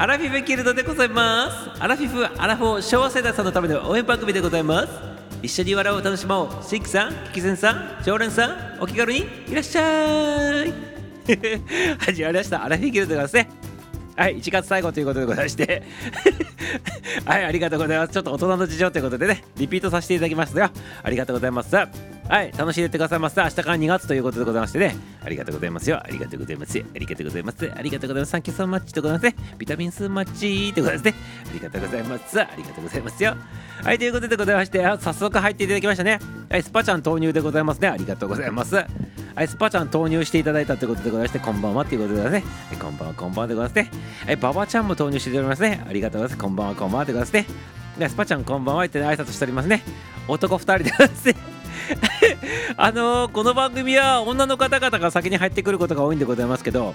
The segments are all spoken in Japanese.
アラフィフギルドでございます。アラフィフアラフォー昭和世代さんのための応援番組でございます。一緒に笑おう楽しもう。シックさんキキセンさん常連さんお気軽にいらっしゃい。始まりました。アラフィフギルドでございますね。はい1月最後ということでございまして。はいありがとうございます。ちょっと大人の事情ということでねリピートさせていただきましたよありがとうございます。はい楽しんでってくださいました明日から2月ということでございましてねありがとうございますよありがとうございますありがとうございますありがとうございます Thank you so much でございますねビタミンスマッチでございますねありがとうございますありがとうございますよはいということでございまして早速入っていただきましたねはいスパちゃん投入でございますねありがとうございますはい、スパちゃん投入していただいたということでございまして、こんばんはということでございますね。はい、こんばんは、こんばんはでございますね。はい、ババちゃんも投入しておりますね。ありがとうございます。こんばんは、こんばんはでございますね。スパちゃん、こんばんはって、挨拶しておりますね。男2人でございますね。あのー、この番組は女の方々が先に入ってくることが多いんでございますけど、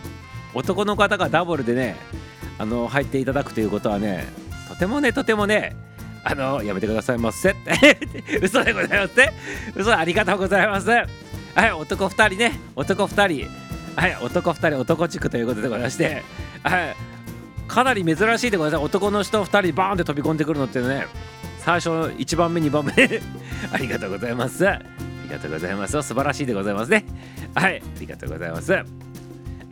男の方がダブルでね、あのー、入っていただくということはね、とてもね、とてもね、あのー、やめてくださいませ。嘘でございますね。嘘ありがとうございます。はい男2人ね男2人はい男2人男地区ということでございましてはいかなり珍しいでございます男の人2人バーンって飛び込んでくるのってね最初1番目2番目。ありがとうございます。ありがとうございます。素晴らしいでございますね。はい。ありがとうございます。は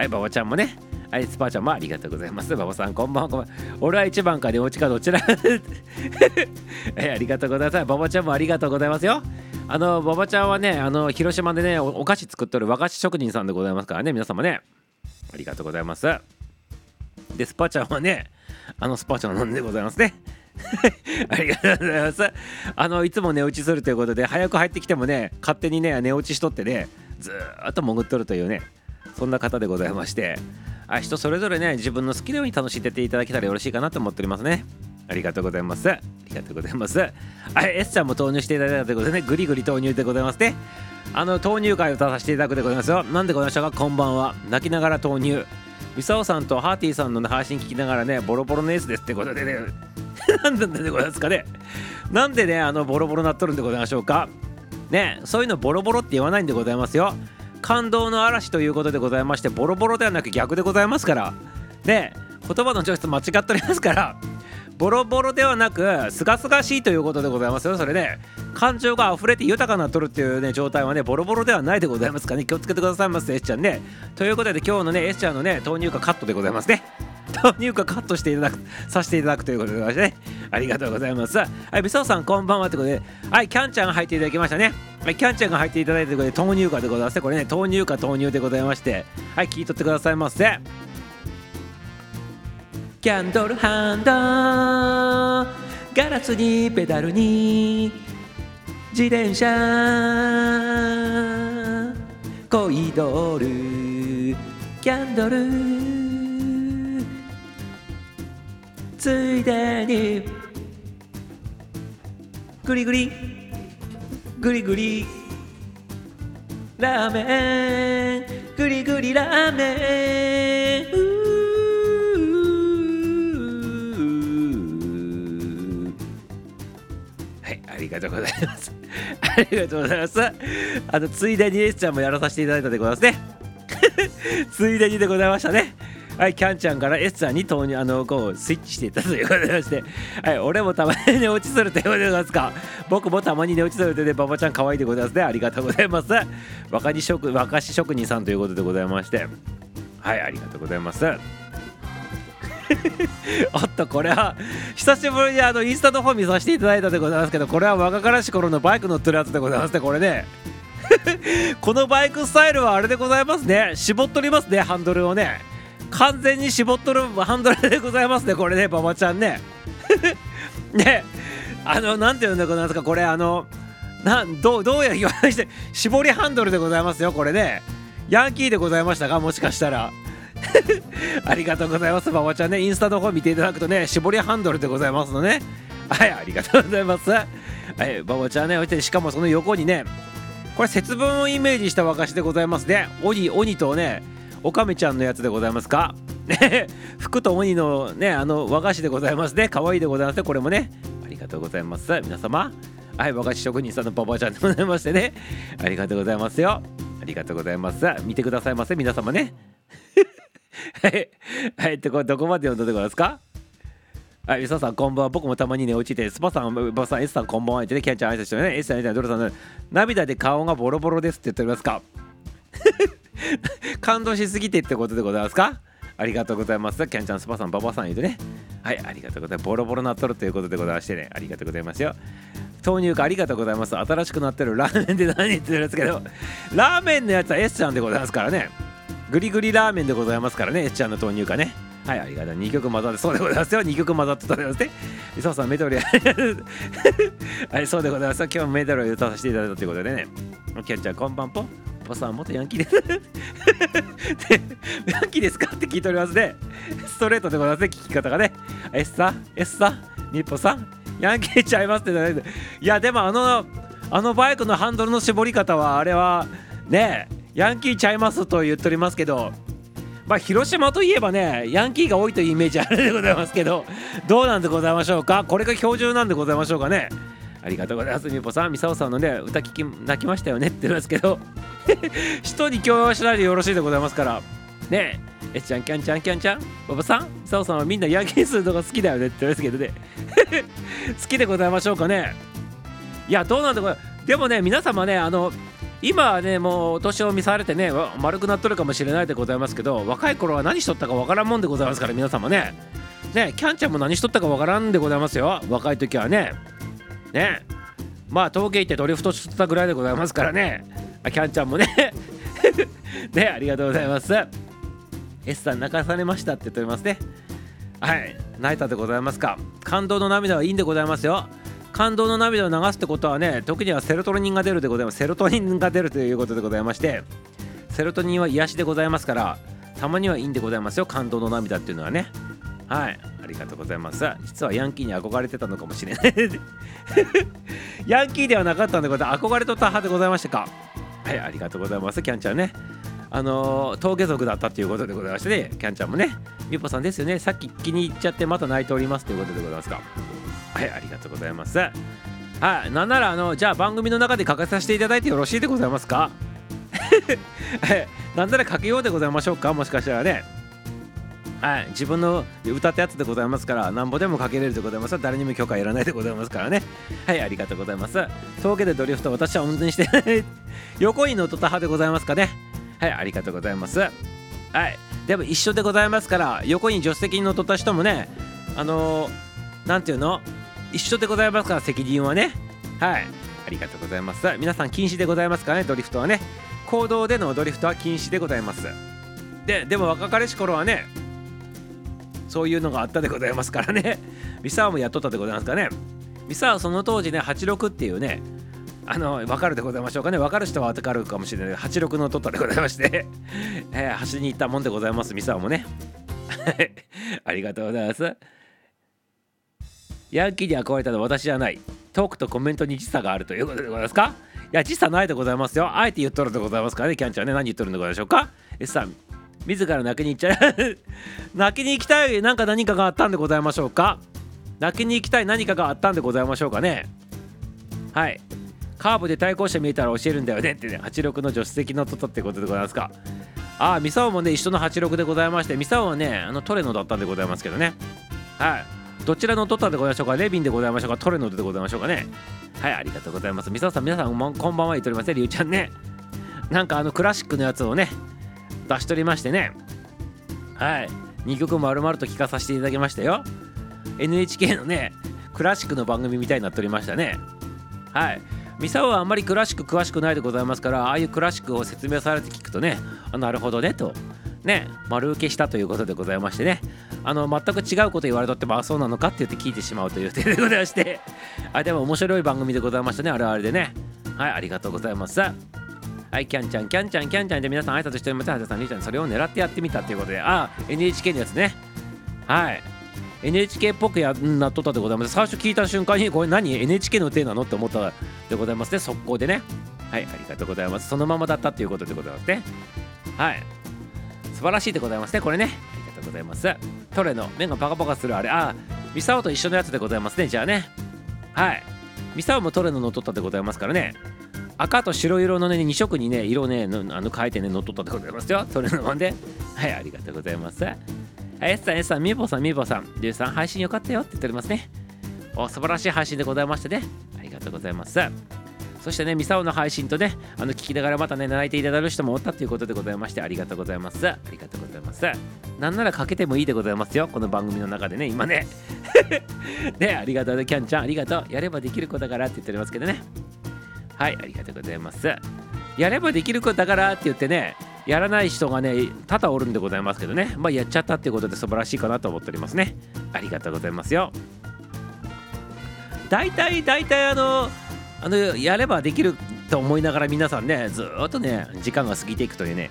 い馬場ちゃんもね。はい、スパーちゃんもありがとうございます。馬場さん、こんばんは。こんばんは。俺は1番か寝落ちかどちら？はい、ありがとうございます。馬場ちゃんもありがとうございますよ。あの馬場ちゃんはねあの広島でねお菓子作ってる和菓子職人さんでございますからね皆様ね。ありがとうございます。でスパちゃんはねあのスパちゃんなんでございますね。ありがとうございますあのいつも寝落ちするということで早く入ってきてもね勝手にね寝落ちしとってねずっと潜っとるというねそんな方でございましてあ人それぞれね自分の好きなように楽しんでていただけたらよろしいかなと思っておりますねありがとうございます。ありがとうございます。はい、S ちゃんも投入していただいたということでね、ぐりぐり投入でございますね。あの、投入会を出させていただくでございますよ。なんでございましたか？こんばんは。泣きながら投入。ミサオさんとハーティーさんの、配信聞きながらね、ボロボロの S ですってことでね、なんでございますかね。なんでね、あの、ボロボロなっとるんでございましょうか。ね、そういうのボロボロって言わないんでございますよ。感動の嵐ということでございまして、ボロボロではなく逆でございますから。ね、言葉の調子間違っておりますから。ボロボロではなくすがすがしいということでございますよそれね感情が溢れて豊かなとるっていうね状態はねボロボロではないでございますかね気をつけてくださいませ S ちゃんねということで今日のね S ちゃんのね豆乳化カットでございますね豆乳化カットしていただくさせていただくということでございましてね。ありがとうございます。はいみそさんこんばんはということで。はいキャンちゃんが入っていただきましたね。はいキャンちゃんが入っていただいてということで豆乳化でございますこれね豆乳化豆乳でございまして。はい聞いとってくださいませ。キャンドルハンドガラスにペダルに自転車コイドールキャンドル。ついでにグリグリグリグリラーメングリグリラーメンはいありがとうございます。ありがとうございます。あの、ついでに S ちゃんもやらさせていただいたでございますね。ついでにでございましたね。はい、キャンちゃんから S ちゃんに投入、あの、こう、スイッチしていたということでまして、はい、俺もたまに寝落ちするということでございますか。僕もたまに寝落ちするというで、ババちゃん可愛いでございますね。ありがとうございます。若に職和菓子職人さんということでございまして、はい、ありがとうございます。おっとこれは久しぶりにあのインスタの方見させていただいたでございますけどこれは若からし頃のバイク乗ってるやつでございますねこれね このバイクスタイルはあれでございますね絞っとりますねハンドルをね完全に絞っとるハンドルでございますねこれね馬場ちゃんね ねあのなんていうんだございますかこれあのなんどうどうや言わないして絞りハンドルでございますよこれねヤンキーでございましたかもしかしたら ありがとうございます。馬場ちゃんね、インスタの方見ていただくとね、絞りハンドルでございますのね。はい、ありがとうございます。はい、馬場ちゃんね、しかもその横にね、これ節分をイメージした和菓子でございますね。鬼、鬼とね、おかみちゃんのやつでございますか？ね、服と鬼のね、あの和菓子でございますね。可愛いでございますね。これもね、ありがとうございます。皆様。はい、和菓子職人さんの馬場ちゃんでございましてね。ありがとうございますよ。ありがとうございます。見てくださいませ、皆様ね。はいはいってこれどこまで読んだところですか？はい、みささん、こんばんは。僕もたまにね、落ちて、スパさん、バさん、S さん、こんばんは。ってね、キャンちゃん挨拶してね、S さん、みたいな、ドルさん、涙で顔がボロボロですって言っておりますか？感動しすぎてってことでございますか？ありがとうございます。キャンちゃん、スパさん、ババさん言うてね。はい、ありがとうございます。ボロボロなっとるということでございましてね、ありがとうございますよ。豆乳かありがとうございます。新しくなってるラーメンで何言ってるんですけど、ラーメンのやつは S ちゃんでございますからね。グリグリラーメンでございますからね、S ちゃんの豆乳かね。はい、ありがとう。2曲混ざって、そうでございますよ。2曲混ざってたでございますね。そうさん、メドレー。はい、そうでございます。今日もメドレー歌させていただいたということでね。キャッチャー、こんばんぽ。ポさん、元ヤンキーです。ヤンキーですかって聞いておりますね。ストレートでございますね、聞き方がね。エッサ、エッサ、ニッポさん、ヤンキーちゃいますってね。いや、でもあの、あのバイクのハンドルの絞り方は、あれは、ね、ヤンキーちゃいますと言っておりますけど、まあ、広島といえばねヤンキーが多いというイメージあるでございますけどどうなんでございましょうか？これが標準なんでございましょうかね？ありがとうございますみぽさん。みさおさんのね歌聞き泣きましたよねって言いますけど 人に強要しないでよろしいでございますから。ねええちゃんキャンちゃんキャンちゃん。ババさんみさおさんはみんなヤンキーするのが好きだよねって言いますけどね。好きでございましょうかね？いやどうなんでございます？でもね皆様ねあの今はねもうお年を見されてね丸くなっとるかもしれないでございますけど若い頃は何しとったかわからんもんでございますから皆様ね。ねキャンちゃんも何しとったかわからんでございますよ。若い時はね。ね。まあ陶芸行ってドリフトしとったぐらいでございますからね。キャンちゃんもね。ねありがとうございます。S さん泣かされましたって言っておりますね。はい。泣いたでございますか。感動の涙はいいんでございますよ。感動の涙を流すってことはね時にはセロトニンが出るでございます。セロトニンが出るということでございましてセロトニンは癒しでございますからたまにはいいんでございますよ。感動の涙っていうのはね。はい。ありがとうございます。実はヤンキーに憧れてたのかもしれない。ヤンキーではなかったんでございます。憧れとった派でございましたか。はいありがとうございます。キャンちゃんね。あのー、峠族だったということでございましてね。キャンちゃんもね。みぽさんですよね。さっき気に入っちゃってまた泣いておりますということでございますかはいありがとうございます。はいなんならあのじゃあ番組の中で書かさせていただいてよろしいでございますか？は いなんなら書けようでございましょうか？もしかしたらね。はい自分の歌ったやつでございますからなんぼでも書けれるでございます。誰にも許可いらないでございますからね。はいありがとうございます。峠でドリフト私は運転して 横に乗っとった派でございますかね。はいありがとうございます。はいでも一緒でございますから横に助手席に乗っとった人もねあのー、ていうの？一緒でございますから責任はね。はい。ありがとうございます。皆さん禁止でございますからねドリフトはね。公道でのドリフトは禁止でございます。ででも若かりし頃はねそういうのがあったでございますからね。ミサワもやっとったでございますかね。ミサワその当時ね86っていうねあの分かるでございましょうかね。分かる人は分かるかもしれない。86の取ったでございまして。えー、走りに行ったもんでございますミサワもね。ありがとうございます。ヤンキーに憧れたのは私じゃない。トークとコメントに時差があるということでございますか？いや時差ないでございますよ。あえて言っとるでございますからね。キャンちゃんね。何言っとるんでございましょうか？S さん。自ら泣きに行っちゃう。泣きに行きたいなんか何かがあったんでございましょうか？泣きに行きたい何かがあったんでございましょうかね？はい。カーブで対向車見えたら教えるんだよね。ってね。86の助手席のとったってことでございますか？ああミサオもね一緒の86でございましてミサオはねあのトレノだったんでございますけどね。はい。どちらのトタでございましょうかレビンでございましょうか。トレノでございましょうかね。はいありがとうございます。みささん皆さんこんばんは言っておりますねりゅうちゃんね。なんかあのクラシックのやつをね出しとりましてね。はい。2曲丸々と聴かさせていただきましたよ。NHK のねクラシックの番組みたいになっておりましたね。はい。ミサはあんまりクラシック詳しくないでございますからああいうクラシックを説明されて聞くとねあなるほどねと。ね丸受けしたということでございましてね。あの全く違うこと言われとってもあそうなのかって言って聞いてしまうという点でございまして。あでも面白い番組でございましたね。あれあれでね。はいありがとうございます。はいキャンちゃんキャンちゃんキャンちゃんで皆さん挨拶しておりますはじさんりーちゃんそれを狙ってやってみたということで。あ NHK のやつね。はい。NHK っぽくやなっとったでございます最初聞いた瞬間にこれ何？NHK の手なのって思ったでございますね。速攻でね。はいありがとうございます。そのままだったということでございますね。はい。素晴らしいでございますねこれね。ございます。トレの目がパカパカするあれ。あミサオと一緒のやつでございますねじゃあね。はい。ミサオもトレノの取ったでございますからね。赤と白色のね2色にね色ねのあの変えてね乗っ取ったでございますよ。それのもんで。はいありがとうございます。はい S さん S さんみぼさんみぼさん。リュウさん配信よかったよって言っておりますね。お素晴らしい配信でございましたね。ありがとうございます。そしてね、ミサオの配信とね、あの聞きながらまたね、泣いていただく人もおったということでございまして、ありがとうございます。ありがとうございます。なんならかけてもいいでございますよ、この番組の中でね、今ね。ね、ありがとうね、キャンちゃん、ありがとう。やればできる子だからって言っておりますけどね。はい、ありがとうございます。やればできる子だからって言ってね、やらない人がね、多々おるんでございますけどね、まあ、やっちゃったっていうことで素晴らしいかなと思っておりますね。ありがとうございますよ。大体、大体、あの、あのやればできると思いながら皆さんねずっとね時間が過ぎていくというね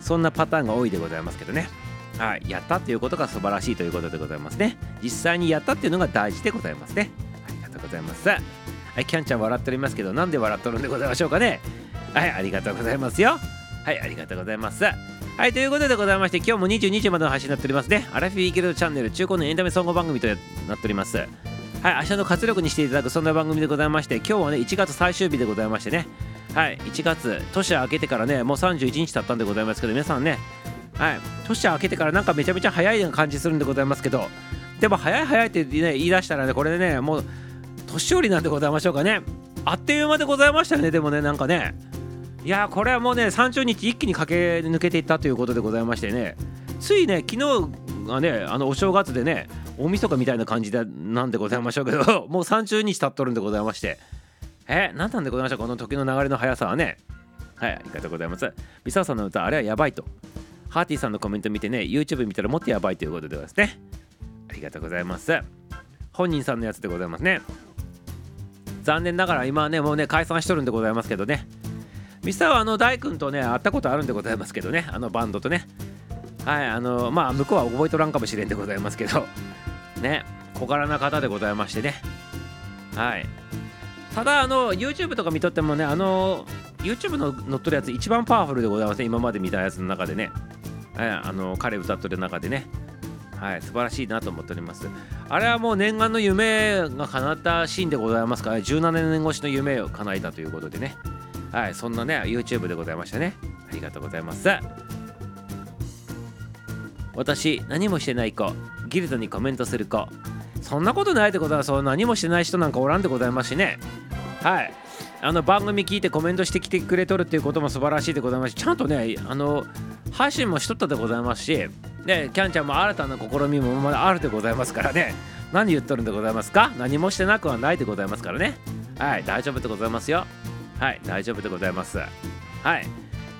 そんなパターンが多いでございますけどね。はいやったっていうことが素晴らしいということでございますね。実際にやったっていうのが大事でございますね。ありがとうございます。はいキャンちゃん笑っておりますけどなんで笑っとるんでございましょうかね。はいありがとうございますよ。はいありがとうございます。はい、ということでございまして、今日も22時までの配信になっておりますね。アラフィーギルドチャンネル中古のエンタメ総合番組となっております。はい、明日の活力にしていただくそんな番組でございまして今日はね1月最終日でございましてね。はい1月年明けてからねもう31日経ったんでございますけど皆さんね。はい年明けてからなんかめちゃめちゃ早い感じするんでございますけどでも早い早いって、ね、言い出したらねこれでねもう年寄りなんでございましょうかね。あっという間でございましたねでもねなんかね。いやこれはもうね30日一気に駆け抜けていったということでございましてね。ついね昨日がねあのお正月でね大晦日みたいな感じでなんでございましょうけど もう30日経っとるんでございまして。え何なんでございましょう？この時の流れの速さはね。はいありがとうございます。ミサさんの歌あれはやばいと。ハーティーさんのコメント見てね YouTube 見たらもっとやばいということでですね。ありがとうございます。本人さんのやつでございますね。残念ながら今はねもうね解散しとるんでございますけどね。ミサはあの大君とね会ったことあるんでございますけどね。あのバンドとね。はいあのまあ向こうは覚えとらんかもしれんでございますけど。ね小柄な方でございましてね。はい。ただあの YouTube とか見とってもねあの YouTube の載っとるやつ一番パワフルでございますね。今まで見たやつの中でね、はい、あの彼歌っとる中でね。はい素晴らしいなと思っております。あれはもう念願の夢が叶ったシーンでございますから、17年越しの夢を叶えたということでね。はいそんなね YouTube でございましたね。ありがとうございます。私何もしてない子。ギルドにコメントする子。そんなことないってことはそう何もしてない人なんかおらんでございますしね。はい。あの番組聞いてコメントしてきてくれとるっていうことも素晴らしいでございますしちゃんとねあの配信もしとったでございますしねキャンちゃんも新たな試みもまだあるでございますからね。何言っとるんでございますか？何もしてなくはないでございますからね。はい大丈夫でございますよ。はい大丈夫でございます。はい。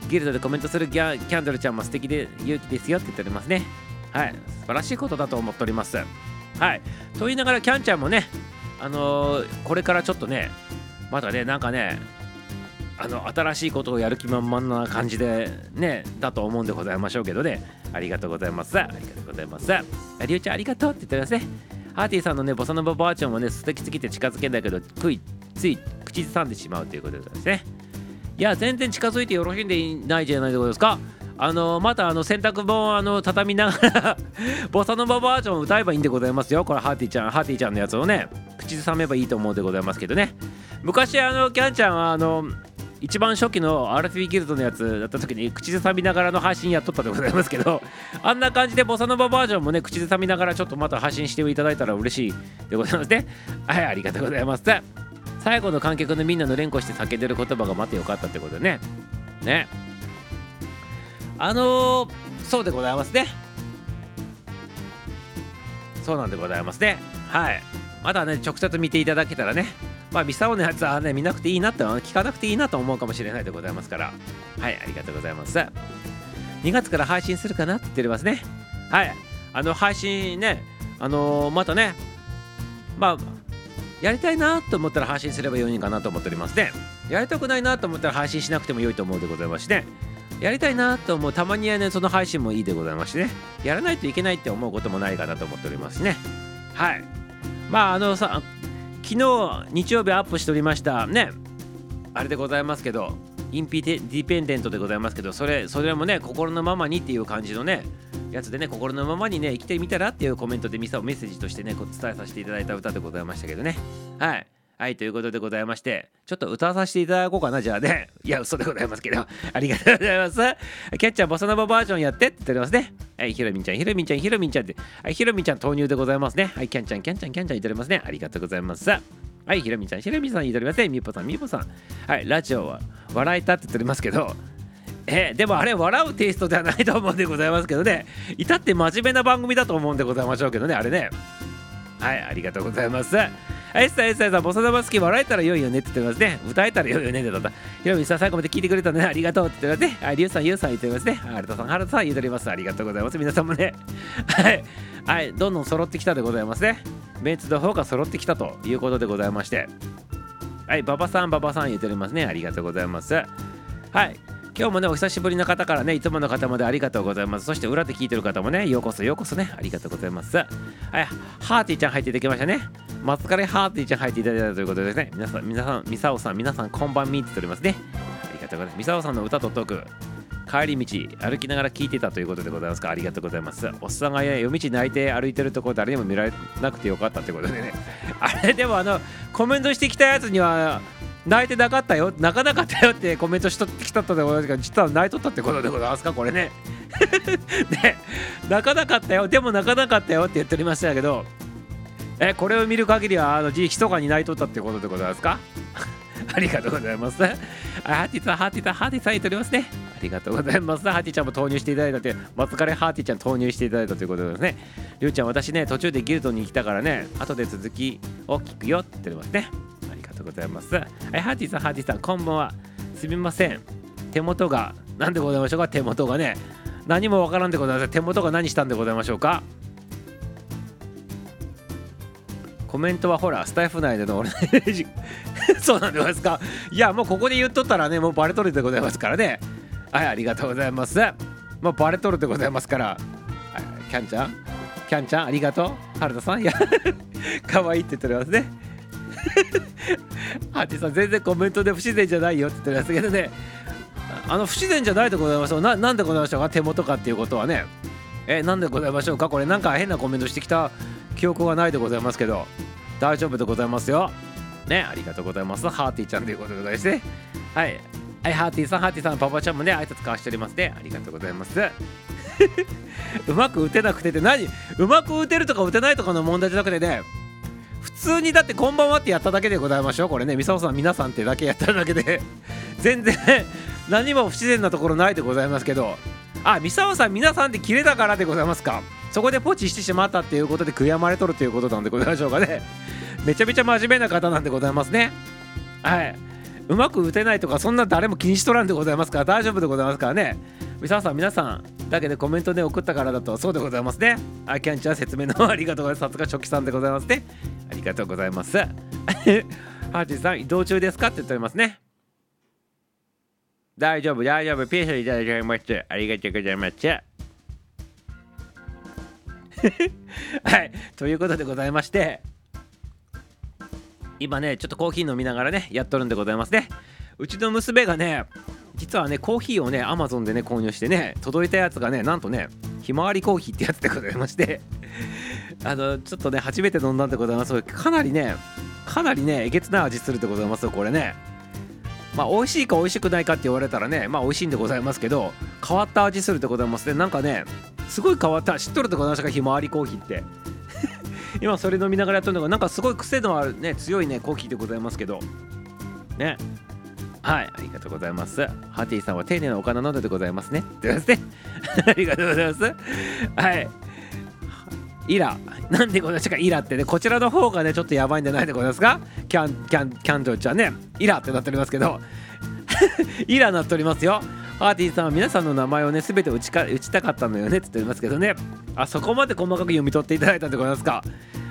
ギルドでコメントするギャキャンドルちゃんも素敵で勇気ですよって言っておりますね。はい、素晴らしいことだと思っております。はい、と言いながらキャンちゃんもね、あのー、これからちょっとね、まだね、なんかね、あの新しいことをやる気満々な感じでね、だと思うんでございましょうけどね、ありがとうございます。ありがとうございます。りゅうちゃんありがとうって言ってますね。ハーティーさんのね、ボサノババーチョンもね、素敵すぎて近づけんだけど、つい、つい口ずさんでしまうということですね。いや全然近づいてよろしいんでいないじゃないですかあのまたあの洗濯本あの畳みながら ボサノババージョン歌えばいいんでございますよ。これハーティーちゃんハーティーちゃんのやつをね口ずさめばいいと思うでございますけどね。昔あのキャンちゃんはあの一番初期の RFB ギルドのやつだった時に口ずさみながらの配信やっとったでございますけど あんな感じでボサノババージョンもね口ずさみながらちょっとまた配信していただいたら嬉しいでございますね。はいありがとうございます。最後の観客のみんなの連呼して叫んでる言葉が待ってよかったってことでね。ね。あのー、そうでございますね。そうなんでございますね。はい。まだね直接見ていただけたらね。まあミサオのやつはね見なくていいなって聞かなくていいなと思うかもしれないでございますから。はいありがとうございます。2月から配信するかなって言ってますね。はい。あの配信ねあのー、またねまあやりたいなと思ったら配信すればよいかなと思っておりますね。やりたくないなと思ったら配信しなくても良いと思うでございましね。やりたいなと思うたまにはねその配信もいいでございますしね。やらないといけないって思うこともないかなと思っておりますね。はい。まああのさ昨日日曜日アップしておりましたね。あれでございますけどインピディペンデントでございますけどそれそれもね心のままにっていう感じのねやつでね心のままにね生きてみたらっていうコメントでミサをメッセージとしてねこう伝えさせていただいた歌でございましたけどね。はい。はいということでございましてちょっと歌わさせていただこうかなじゃあね。いや嘘でございますけど ありがとうございます。キャッチャーボサノババージョンやってって言っておりますね。はいひろみんちゃんひろみんちゃんひろみんちゃんって。はいひろみんちゃん投入でございますね。はいキャンちゃんキャンちゃんキャンちゃん言っておりますね。ありがとうございます。はいひろみんちゃんひろみんさん言っておりますね。みぽさんみぽさん。はいラジオは笑えたって言っておりますけど。えでもあれ笑うテイストではないと思うんでございますけどね。至って真面目な番組だと思うんでございましょうけどねあれね。はいありがとうございます。はいさあエスさんボサノバ好き笑えたら良いよねって言ってますね。歌えたら良いよねって言ったひろみさん最後まで聞いてくれたね。ありがとうって言ってますね。はいりゅうさんゆうさん言ってますね。はるたさんはるたさん言っております。ありがとうございます。皆さんもね。はい。はい。どんどん揃ってきたでございますね。メンツの方が揃ってきたということでございまして。はい馬場さん馬場さん言っておりますね。ありがとうございます。はい。今日もね、お久しぶりの方からね、いつもの方までありがとうございます。そして裏で聞いてる方もね、ようこそようこそね、ありがとうございます。はい、ハーティーちゃん入っていただきましたね。松枯ハーティーちゃん入っていただいたということですね、皆さん、皆さん、ミサオさん、皆さん、こんばんみって言っておりますね。ありがとうございます。ミサオさんの歌とトーク、帰り道歩きながら聞いてたということでございますかありがとうございますおっさんが夜道泣いて歩いてるところ誰にも見られなくてよかったってことでねあれでもあのコメントしてきたやつには泣いてなかったよ泣かなかったよってコメントしとってきたったでございますが実は泣いとったってことでございますかこれねで 泣かなかったよでも泣かなかったよって言っておりましたけどえこれを見る限りはあのひそかに泣いとったってことでございますか？ありがとうございます。あ、ハーティさん、ハーティさん、ハーティさん言っておりますね。ありがとうございます。ハーティちゃんも投入していただいたって、松枯ハーティちゃん投入していただいたということですね。りゅうちゃん、私ね、途中でギルドに来たからね、後で続きを聞くよって言ってますね。ございます。はい、ハーティさん、ハーティさん、こんばんは。すみません。手元が、何でございましょうか？手元がね。何もわからんでございます。手元が何したんでございましょうか？コメントはほら、スタイフ内での俺 そうなんですか？いや、もうここで言っとったらね、もうバレとるでございますからね。はい、ありがとうございます。もうバレとるでございますから。キャンちゃん？キャンちゃん、ありがとう？原田さん、いや、可愛いって言っておりますね。ハティさん全然コメントで不自然じゃないよって言ってますけどね。あの不自然じゃないでございましょうななんでございましょうか？手元かっていうことはね。えなんでございましょうか？これなんか変なコメントしてきた記憶がないでございますけど。大丈夫でございますよ。ねありがとうございます。ハーティーちゃんということでございましてはい。はいハーティーさん。ハーティーさんパパちゃんもね挨拶交わしておりますね。ありがとうございます。うまく打てなくてって何？うまく打てるとか打てないとかの問題じゃなくてね。普通にだってこんばんはってやっただけでございましょう。これねみさおさん皆さんってだけやっただけで。全然何も不自然なところないでございますけど。あみさおさん皆さんってキレだからでございますか。そこでポチしてしまったっていうことで悔やまれとるということなんでございましょうかね。めちゃめちゃ真面目な方なんでございますね。はい。うまく打てないとかそんな誰も気にしとらんでございますから大丈夫でございますからね。みささん皆さんだけでコメントで送ったからだとそうでございますね。あキャンちゃん説明のありがとうございます。さすが初期さんでございますねありがとうございます。ハーティさん移動中ですかって言っておりますね。大丈夫大丈夫。ピースいただきました。ありがとうございます はい。ということでございまして。今ねちょっとコーヒー飲みながらねやっとるんでございますね。うちの娘がね実はねコーヒーをねアマゾンでね購入してね届いたやつがねなんとねひまわりコーヒーってやつでございまして あのちょっとね初めて飲んだんでございます。かなりねかなりねえげつない味するでございますよこれね。まあ美味しいか美味しくないかって言われたらねまあ美味しいんでございますけど変わった味するでございます。ねなんかねすごい変わった知っとるでございましたか？ひまわりコーヒーって。今それ飲みながらやってるのがなんかすごい癖のあるね強いねコーヒーでございますけど。ね。はいありがとうございます。ハティさんは丁寧なお金などでございますね。ということで ありがとうございます。はい。イラ。なんでございますか？イラってねこちらの方がねちょっとやばいんじゃないでございますか？キャンキャンキャンドルちゃんね。イラってなっておりますけど。イラなっておりますよ。ハーティーさんは皆さんの名前をね全て打ちか打ちたかったのよねって言っておりますけどね。あそこまで細かく読み取っていただいたんでございますか？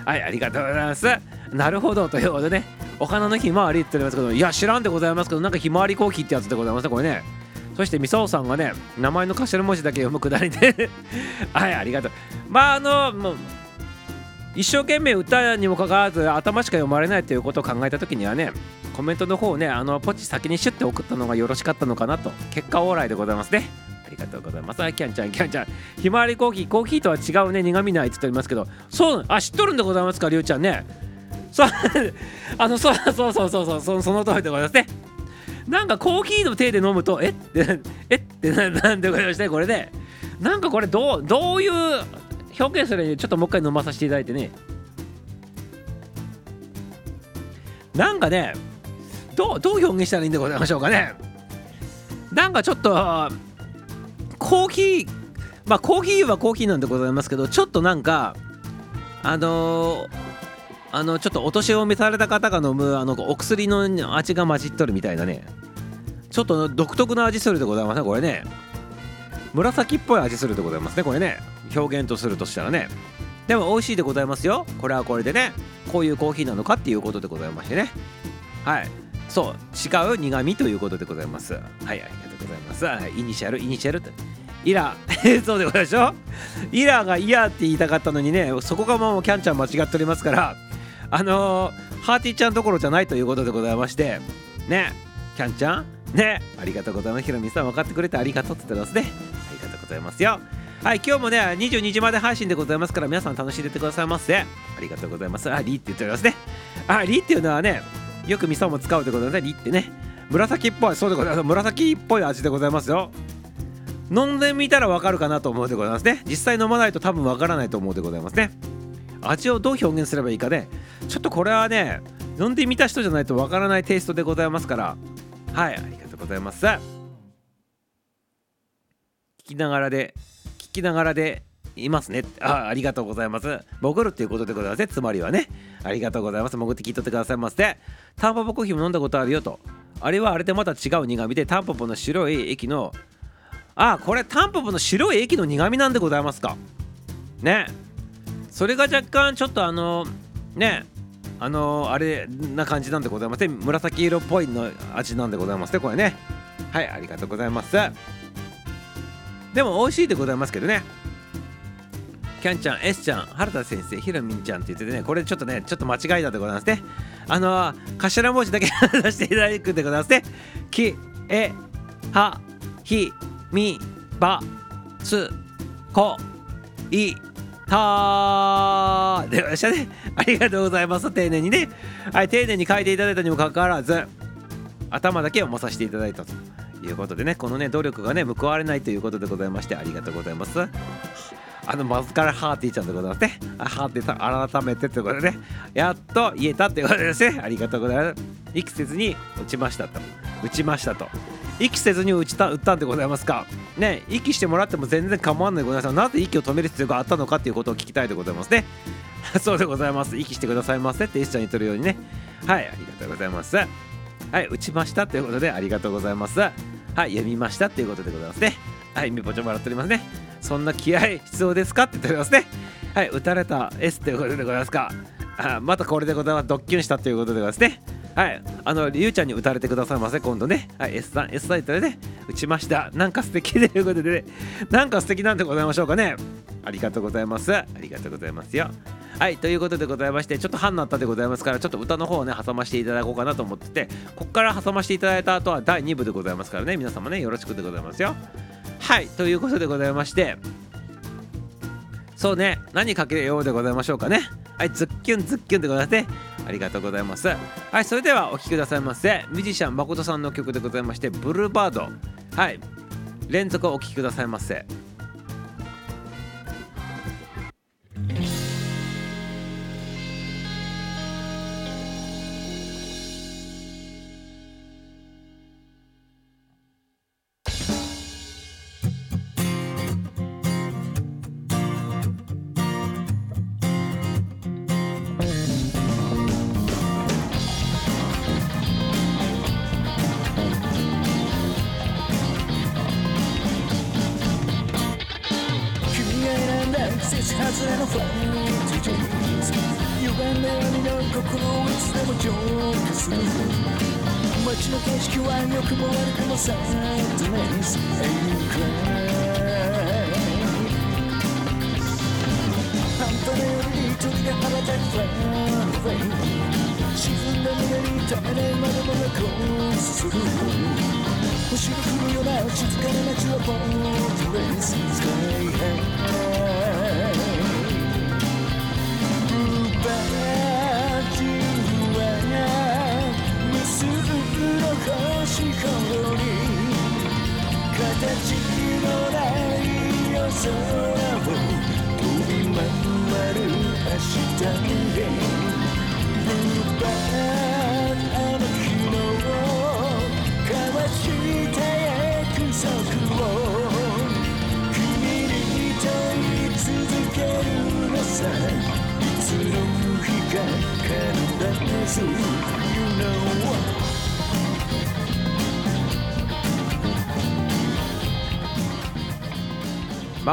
はいありがとうございます。なるほどということでねお花のひまわりって言っておりますけどいや知らんでございます。けどなんかひまわりコーヒーってやつでございますねこれね。そしてみそさんがね名前の頭文字だけ読むくだりで はいありがとう。まああのもう一生懸命歌にもかかわらず頭しか読まれないということを考えた時にはねコメントの方をねあのポチ先にシュッて送ったのがよろしかったのかなと結果オーライでございますね。りがとうございます。キャンちゃんキャンちゃん。ひまわりコーヒーコーヒーとは違うね苦味ないって言っておりますけど。そうあ知っとるんでございますかりゅうちゃんね。そう あのそうそうそうそうそうそその通りでございますね。なんかコーヒーの手で飲むとえってえってななんでございましてこれで。なんかこれどうどういう表現するにちょっともう一回飲まさせていただいてね。なんかねどうどう表現したらいいんでございましょうかね。なんかちょっとコーヒーまあコーヒーはコーヒーなんでございますけどちょっとなんかあのー、あのちょっとお年を召された方が飲むあのお薬の味が混じっとるみたいなね。ちょっと独特な味するでございますねこれね。紫っぽい味するでございますねこれね。表現とするとしたらね。でも美味しいでございますよ。これはこれでね。こういうコーヒーなのかっていうことでございましてね。はい。そう。違う苦味ということでございます。はいありがとうございます、はい、イニシャルイニシャルイラ そうでございましょ？イラが嫌って言いたかったのにねそこがもうキャンちゃん間違っておりますからあのー、ハーティーちゃんどころじゃないということでございましてねキャンちゃん？ねありがとうございます。ひろみさん分かってくれてありがとうって言ってますね。ありがとうございますよ。はい今日もね22時まで配信でございますから皆さん楽しんでてくださいませ。ありがとうございます。あリーって言っておりますね。あリーっていうのはねよく味噌も使うということでねリーってね。紫っぽいそうでございます。紫っぽい味でございますよ。飲んでみたらわかるかなと思うでございますね。実際飲まないと多分わからないと思うでございますね。味をどう表現すればいいかねちょっとこれはね飲んでみた人じゃないとわからないテイストでございますから。はいありがとうございます。聞きながらで聞きながらでいますね。あありがとうございます。潜るっていうことでございますね。つまりはね。ありがとうございます。潜って聞いとってくださいませタンポポコーヒーも飲んだことあるよと。あれはあれでまた違う苦味でタンポポの白い液のあこれタンポポの白い液の苦味なんでございますか。ね。それが若干ちょっとあのね。あのあれな感じなんでございますね紫色っぽいの味なんでございますねこれね。はいありがとうございます。でも美味しいでございますけどね。キャンちゃん S ちゃん原田先生ひろみんちゃんって言っててね。これちょっとねちょっと間違いだでございますね。あの頭文字だけ 出していただくでございますね。きえはひ。みばつこいたでましたね。ありがとうございます。丁寧にね。はい丁寧に書いていただいたにもかかわらず頭だけを持させていただいたということでね。このね努力がね報われないということでございましてありがとうございます。あのマズカラハーティーちゃんでございますね。ハーティーさん改めてということでね。やっと言えたっていうことですね。ありがとうございます。息せずに打ちましたと。打ちましたと。息せずに打ちた打ったんでございますか。ね息してもらっても全然構わないでございます。なぜ息を止める必要があったのかっていうことを聞きたいでございますね。そうでございます。息してくださいませって一緒に言ってるようにね。はいありがとうございます。はい打ちましたということでありがとうございます。はい読みましたということでございますね。はいみぽちょもらっておりますね。そんな気合必要ですかって言っておりますねはい打たれた S ということでございますかあまたこれでございますドッキュンしたということでございますねはい、あの、りゅうちゃんに打たれてくださいませ、今度ね。はい、S さん、S サイトでね、打ちました。なんか素敵ということでね、なんか素敵なんでございましょうかね。ありがとうございます。ありがとうございますよ。はい、ということでございまして、ちょっと半なったでございますから、ちょっと歌の方をね、挟ましていただこうかなと思ってて、ここから挟ましていただいた後は第2部でございますからね、皆様ね、よろしくでございますよ。はい、ということでございまして、そうね、何かけようでございましょうかね。はい、ズッキュンズッキュンでございますね。ありがとうございます。はい、それではお聴きくださいませ。ミュージシャン誠さんの曲でございまして、ブルーバード。はい、連続お聴きくださいませ。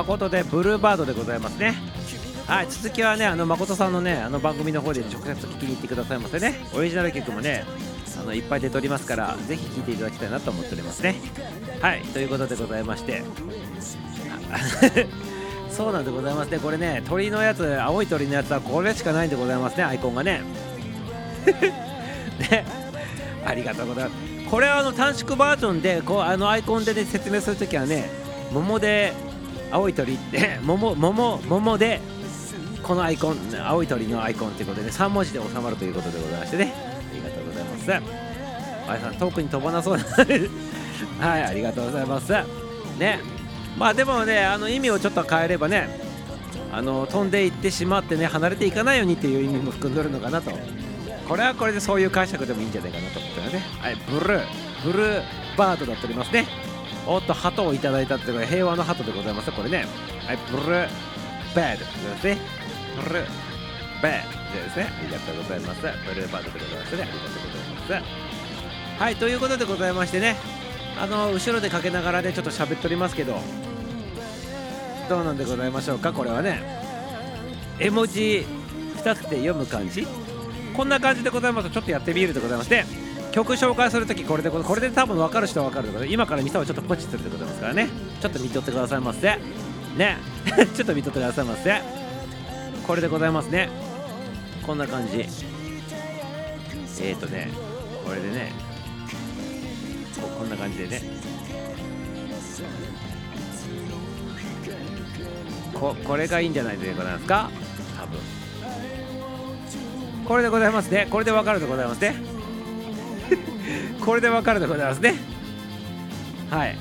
誠でブルーバードでございますね。はい続きはねあの誠さんのねあの番組の方で直接聞きに行ってくださいませね。オリジナル曲もねあのいっぱい出ておりますからぜひ聴いていただきたいなと思っておりますね。はいということでございまして。そうなんでございますね。これね鳥のやつ青い鳥のやつはこれしかないんでございますね。アイコンがね。ね。ありがとうございます。これはあの短縮バージョンでこうあのアイコンで、ね、説明するときはね桃で青い鳥って 桃桃桃でこのアイコン青い鳥のアイコンということで、ね、3文字で収まるということでございましてね。ありがとうございます。あやさん遠くに飛ばなそうな。はいありがとうございます。ね。まあでもねあの意味をちょっと変えればねあの飛んでいってしまってね離れていかないようにっていう意味も含んでるのかなと。これはこれでそういう解釈でもいいんじゃないかなと思ったらね。はいブルーブルーバードだっておりますね。おっと鳩をいただいたっていうか平和の鳩でございますこれねはいブルーバードですね。ブルーバードですね。ありがとうございます。ブルーバードでございますね。ありがとうございます。はいということでございましてね。あの後ろでかけながらねちょっと喋っておりますけど。どうなんでございましょうか？これはね。絵文字2つで読む感じ。こんな感じでございます。ちょっとやってみるでございまして。曲紹介するときこれでこれで多分分かる人は分かるでございます今からミサをちょっとポチするでございますからね。ちょっと見とってくださいませ。ね。ちょっと見とってくださいませ。これでございますね。こんな感じ。えーとねこれでね。ここんな感じでね。ここれがいいんじゃないでございますか？多分。これでございますね。これでわかるでございますね。これでわかるでございますね。はい。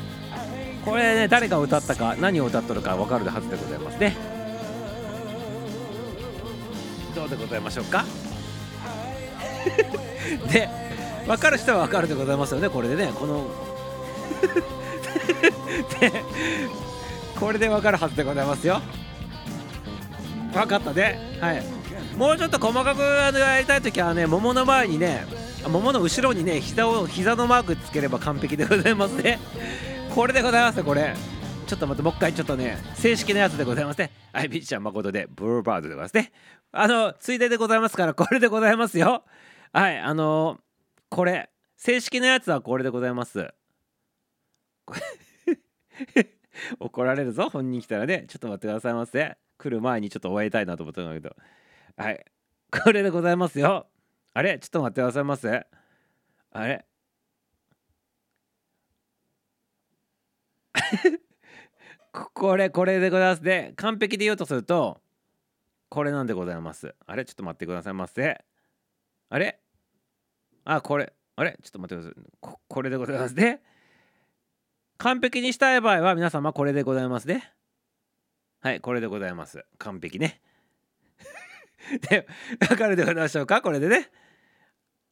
これね誰が歌ったか何を歌っとるかわかるはずでございますね。どうでございましょうか？で分かる人は分かるでございますよねこれでね。こので これで分かるはずでございますよ。分かったね。はい。もうちょっと細かくやりたい時はね桃の前にね桃の後ろにね膝を膝のマークつければ完璧でございますね。これでございますこれ。ちょっと待ってもう一回ちょっとね正式なやつでございますね。はいビッチちゃん誠でブルーバードでございますね。あのついででございますからこれでございますよ。はいあのー、これ正式なやつはこれでございます。怒られるぞ本人来たらね。ちょっと待ってくださいませ。来る前にちょっと終えたいなと思ったんだけど。はいこれでございますよ。あれ？ちょっと待ってくださいませあれ？これこれでございます。ね完璧で言おうとするとこれなんでございます？あれ？ちょっと待ってくださいませ。あれ？あこれ。あれ？ちょっと待ってください。ここれでございます。ね完璧にしたい場合は皆様これでございます。ねはいこれでございます。完璧ね。でわかるでございましょうか？これでね。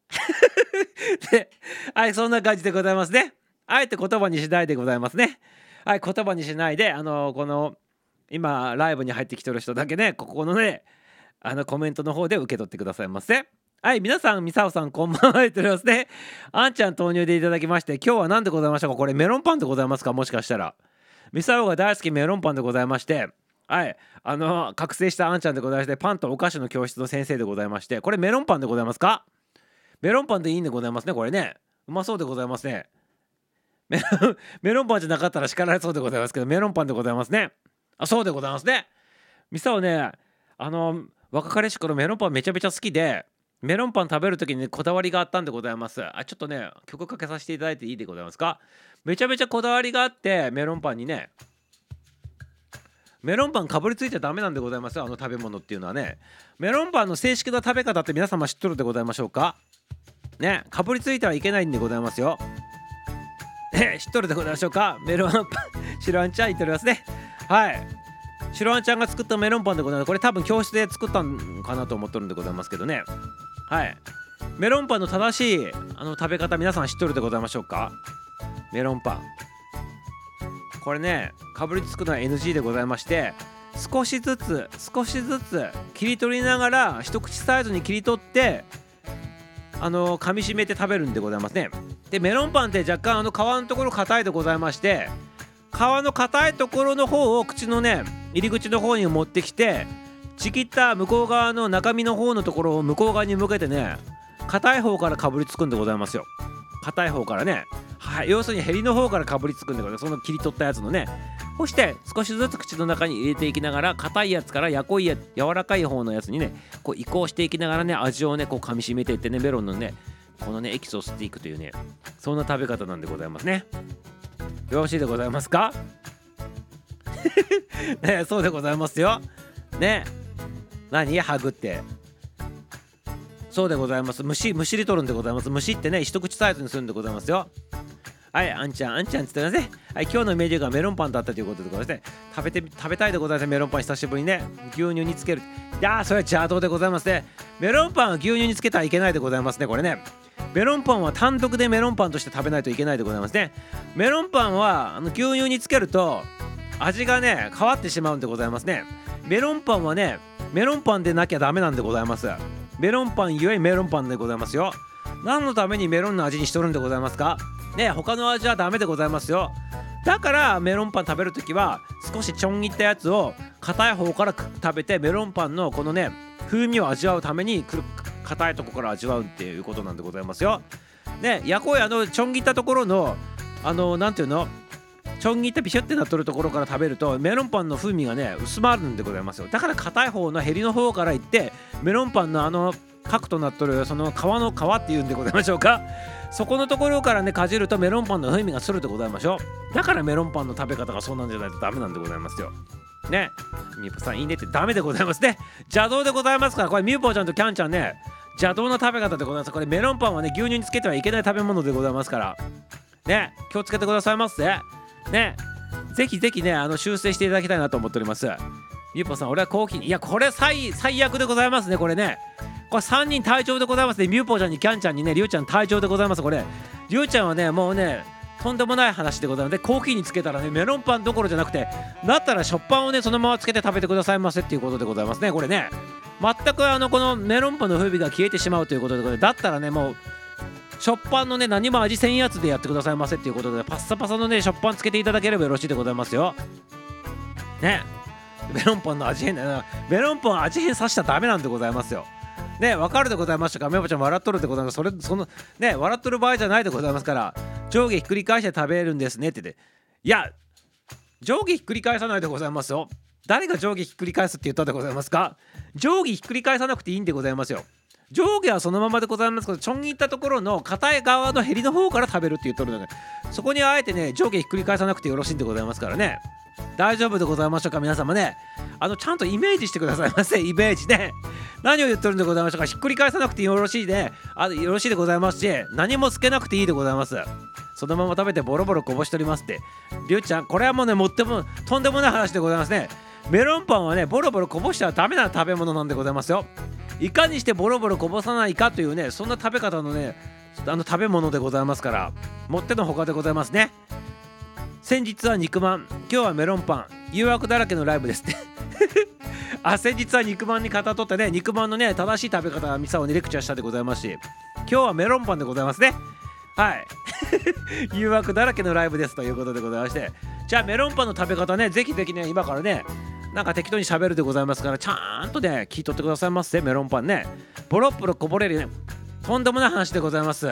ではいそんな感じでございますね。あえて言葉にしないでございますね。はい言葉にしないであのこの今ライブに入ってきてる人だけねここのねあのコメントの方で受け取ってくださいませ。はい皆さんみさおさんこんばんは言っておりますね。あんちゃん投入でいただきまして今日は何でございましたか？これメロンパンでございますか？もしかしたら。ミサオが大好きメロンパンでございまして。はい。あの覚醒したあんちゃんでございましてパンとお菓子の教室の先生でございましてこれメロンパンでございますか？メロンパンでいいんでございますねこれね。うまそうでございますね。メロン メロンパンじゃなかったら叱られそうでございますけどメロンパンでございますね。あそうでございますね。ミサオねあの若かりし頃メロンパンめちゃめちゃ好きでメロンパン食べる時に、ね、こだわりがあったんでございます。あちょっとね曲かけさせていただいていいでございますか？めちゃめちゃこだわりがあってメロンパンにねメロンパンかぶりついてダメなんでございます。あの食べ物っていうのはね。メロンパンの正式な食べ方って皆様知っとるでございましょうか？ねかぶりついてはいけないんでございますよ。ね知っとるでございましょうか？メロンパン白あんちゃん言っておりますね。はい。白あんちゃんが作ったメロンパンでございます。これ多分教室で作ったんかなと思っとるんでございますけどね。はい。メロンパンの正しいあの食べ方皆さん知っとるでございましょうか？メロンパン。これねかぶりつくのは NG でございまして少しずつ少しずつ切り取りながら一口サイズに切り取ってあの噛みしめて食べるんでございますね。でメロンパンって若干あの皮のところ硬いでございまして皮の硬いところの方を口のね入り口の方に持ってきてちぎった向こう側の中身の方のところを向こう側に向けてね硬い方からかぶりつくんでございますよ。硬い方からねはい要するにヘリの方からかぶりつくんでございますその切り取ったやつのね。そして少しずつ口の中に入れていきながら硬いやつからやこいや柔らかい方のやつにねこう移行していきながらね味をねこう噛みしめていってねメロンのねこのねエキスを吸っていくというねそんな食べ方なんでございますね。よろしいでございますか？ねそうでございますよ。ね。何？ハグって。そうでございます虫虫り取るんでございます虫ってね一口サイズにするんでございますよはい、あんちゃん、あんちゃんっつってね。はい、今日のメニューがメロンパンだったということでございまして、食べて、食べたいでございますメロンパン久しぶりにね。牛乳につける。いやー、それは邪道でございますね。メロンパンは牛乳につけてはいけないでございますね、これね。メロンパンは単独でメロンパンとして食べないといけないでございますね。メロンパンはあの牛乳につけると味がね変わってしまうんでございますね。メロンパンはねメロンパンでなきゃダメなんでございます。メロンパンゆえメロンパンでございますよ。何のためにメロンの味にしとるんでございますか？ね他の味はダメでございますよ。だからメロンパン食べるときは少しちょん切ったやつを硬い方から食べてメロンパンのこのね風味を味わうためにくる硬いとこから味わうっていうことなんでございますよ。ね、やこいあのちょん切ったところのあのなんていうの？ちょん切ってピシュってなっとるところから食べるとメロンパンの風味がね薄まるんでございますよだから硬い方のヘリの方からいってメロンパンのあの核となっとるその皮の皮っていうんでございましょうか。そこのところからねかじるとメロンパンの風味がするでございましょう。だからメロンパンの食べ方がそうなんじゃないとダメなんでございますよ。ね。みゆぽさんいいねってダメでございますね。邪道でございますからこれみゆぽちゃんとキャンちゃんね邪道な食べ方でございます。これメロンパンはね牛乳につけてはいけない食べ物でございますから。ね。気をつけてくださいませ。ね。ぜひぜひねあの修正していただきたいなと思っております。みゆぽさん俺はコーヒーいやこれ最最悪でございますねこれね。これ3人隊長でございますね。みゆぽちゃんにキャンちゃんにねりゅうちゃん隊長でございますこれ。りゅうちゃんはねもうねとんでもない話でございます。でコーヒーにつけたらねメロンパンどころじゃなくてだったら食パンをねそのままつけて食べてくださいませっていうことでございますねこれね。全くあのこのメロンパンの風味が消えてしまうということでだったらねもう食パンのね何も味せんやつでやってくださいませっていうことでパッサパサのね食パンつけていただければよろしいでございますよ。ね。メロンポンの味変だなメロンパン味変させちゃダメなんでございますよ。ねわかるでございましたか？メバちゃん笑っとるでございます。それそのね笑っとる場合じゃないでございますから上下ひっくり返して食べるんですねって言って。いや上下ひっくり返さないでございますよ。誰が上下ひっくり返すって言ったでございますか？上下ひっくり返さなくていいんでございますよ。上下はそのままでございますけどちょん切ったところの硬い側のヘリの方から食べるって言っとるのでそこにあえてね上下ひっくり返さなくてよろしいんでございますからね。大丈夫でございましょうか？皆様ね。あのちゃんとイメージしてくださいませ イメージね。何を言ってるんでございましょうか？ひっくり返さなくてよろしいであよろしいでございますし何もつけなくていいでございます。そのまま食べてボロボロこぼしておりますって。りゅうちゃんこれはもうねもってもとんでもない話でございますね。メロンパンはねボロボロこぼしちゃダメな食べ物なんでございますよ。いかにしてボロボロこぼさないかというねそんな食べ方のねあの食べ物でございますからもってのほかでございますね。先日は肉まん今日はメロンパン誘惑だらけのライブですって。あ先日は肉まんに型取ってね肉まんのね正しい食べ方ミサオにレクチャーしたでございますし今日はメロンパンでございますね。はい。誘惑だらけのライブですということでございまして。じゃあメロンパンの食べ方ねぜひぜひね今からねなんか適当に喋るでございますからちゃんとね聞いとってくださいませ。メロンパンね。ボロッボロこぼれるね。とんでもない話でございます。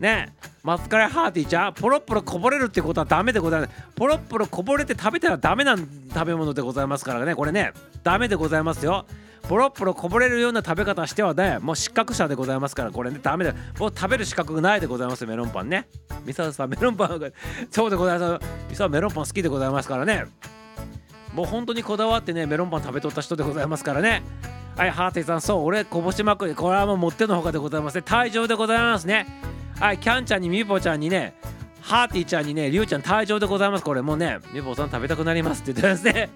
ね。マスカレハーティーちゃん。ポロッポロこぼれるってことはダメでございます。ポロッポロこぼれて食べたらダメな食べ物でございますからね。これねダメでございますよ。ポロッポロこぼれるような食べ方してはねもう失格者でございますからこれねダメだ。もう食べる資格がないでございますメロンパンね。ミサさんメロンパンそうでございます。ミサメロンパン好きでございますからね。もう本当にこだわってねメロンパン食べとった人でございますからねはいハーティさんそう俺こぼしまくりこれはもうもってのほかでございますね退場でございますねはいキャンちゃんにみぽちゃんにねハーティーちゃんにね、りゅうちゃん退場でございます。これもうね、みぼさん食べたくなりますって言ってますね。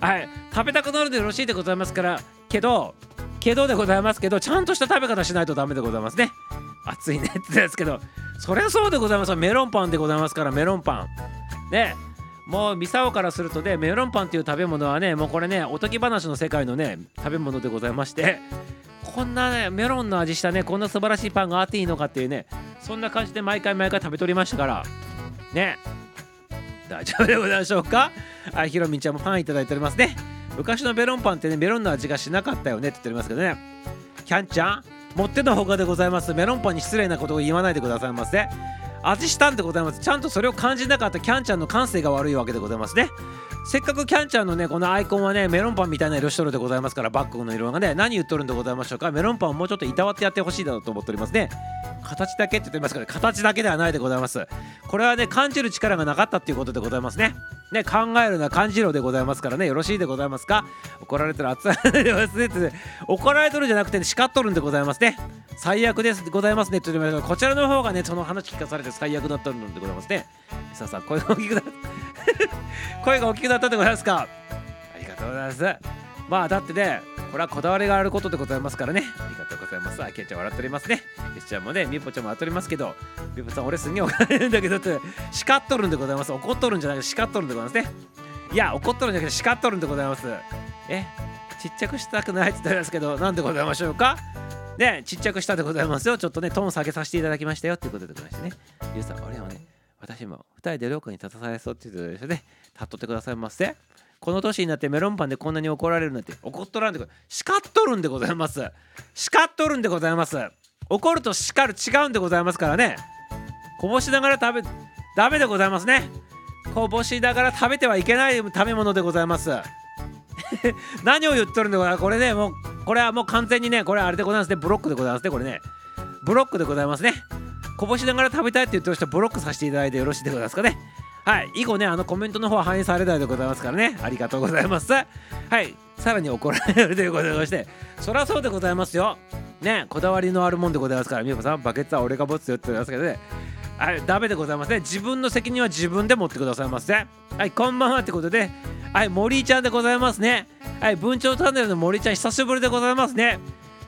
はい、食べたくなるでよろしいでございますから、けど、けどでございますけど、ちゃんとした食べ方しないとダメでございますね。熱いねって言ってたんですけど、そりゃそうでございます。メロンパンでございますから、メロンパン。ね。もうミサオからするとねメロンパンっていう食べ物はねもうこれねおとぎ話の世界のね食べ物でございましてこんなねメロンの味したねこんな素晴らしいパンがあっていいのかっていうねそんな感じで毎回毎回食べとりましたからね大丈夫でございましょうか？あひろみんちゃんもパンいただいておりますね。昔のメロンパンってねメロンの味がしなかったよねって言っておりますけどね。キャンちゃんもってのほかでございます。メロンパンに失礼なことを言わないでくださいませ。味したんでございます。ちゃんとそれを感じなかったキャンちゃんの感性が悪いわけでございますね。せっかくキャンちゃんのねこのアイコンはねメロンパンみたいな色しとるでございますからバッグの色がね何言っとるんでございましょうか。メロンパンをもうちょっといたわってやってほしいだろうと思っております。ね形だけって言ってますから形だけではないでございます。これはね感じる力がなかったっていうことでございますね。ね考えるのは感じろでございますからねよろしいでございますか？怒られたら熱いですね怒られとるんじゃなくて、ね、叱っとるんでございますね。最悪ですでございますねって言ってますけどこちらの方がねその話聞かされて最悪だったのでございますね。さあさあ声が大きくな 声が大きくなったでございます。かありがとうございます。まあだってねこれはこだわりがあることでございますからね。ありがとうございます。あけちゃん笑っておりますね。よしちゃんもねみぽちゃんも笑っておりますけどみぽさん俺すんげえ怒られるんだけどって叱っとるんでございます。怒っとるんじゃなくて叱っとるんでございますね。いや怒っとるんじゃなくて叱っとるんでございます。えちっちゃくしたくないって言ったんですけどなんでございましょうか？ねちっちゃくしたでございますよ。ちょっとねトーン下げさせていただきましたよっていうことでございましてね。ゆうさん俺は私も2人で廊下に立たされそうって言ってたでしょね立っとってくださいませ。この年になってメロンパンでこんなに怒られるなんて怒っとらんで叱っとるんでございます。叱っとるんでございます。怒ると叱る違うんでございますからね。こぼしながら食べダメでございますね。こぼしながら食べてはいけない食べ物でございます。何を言っとるんでございます。これねもうこれはもう完全にねこれあれでございますね。ブロックでございますねこれね。ブロックでございますね。こぼしながら食べたいって言ってる人はブロックさせていただいてよろしいでございますかね。はい。以後ねあのコメントの方は反映されないでございますからね。ありがとうございます。はい。さらに怒られるということでございまして。そりゃそうでございますよ。ねこだわりのあるもんでございますからみよこさん。バケツは俺が持つよって言ってますけどね。はい。ダメでございますね。自分の責任は自分で持ってくださいませはい。こんばんはってことで。はい。森ちゃんでございますね。はい。文鳥チャンネルの森ちゃん久しぶりでございますね。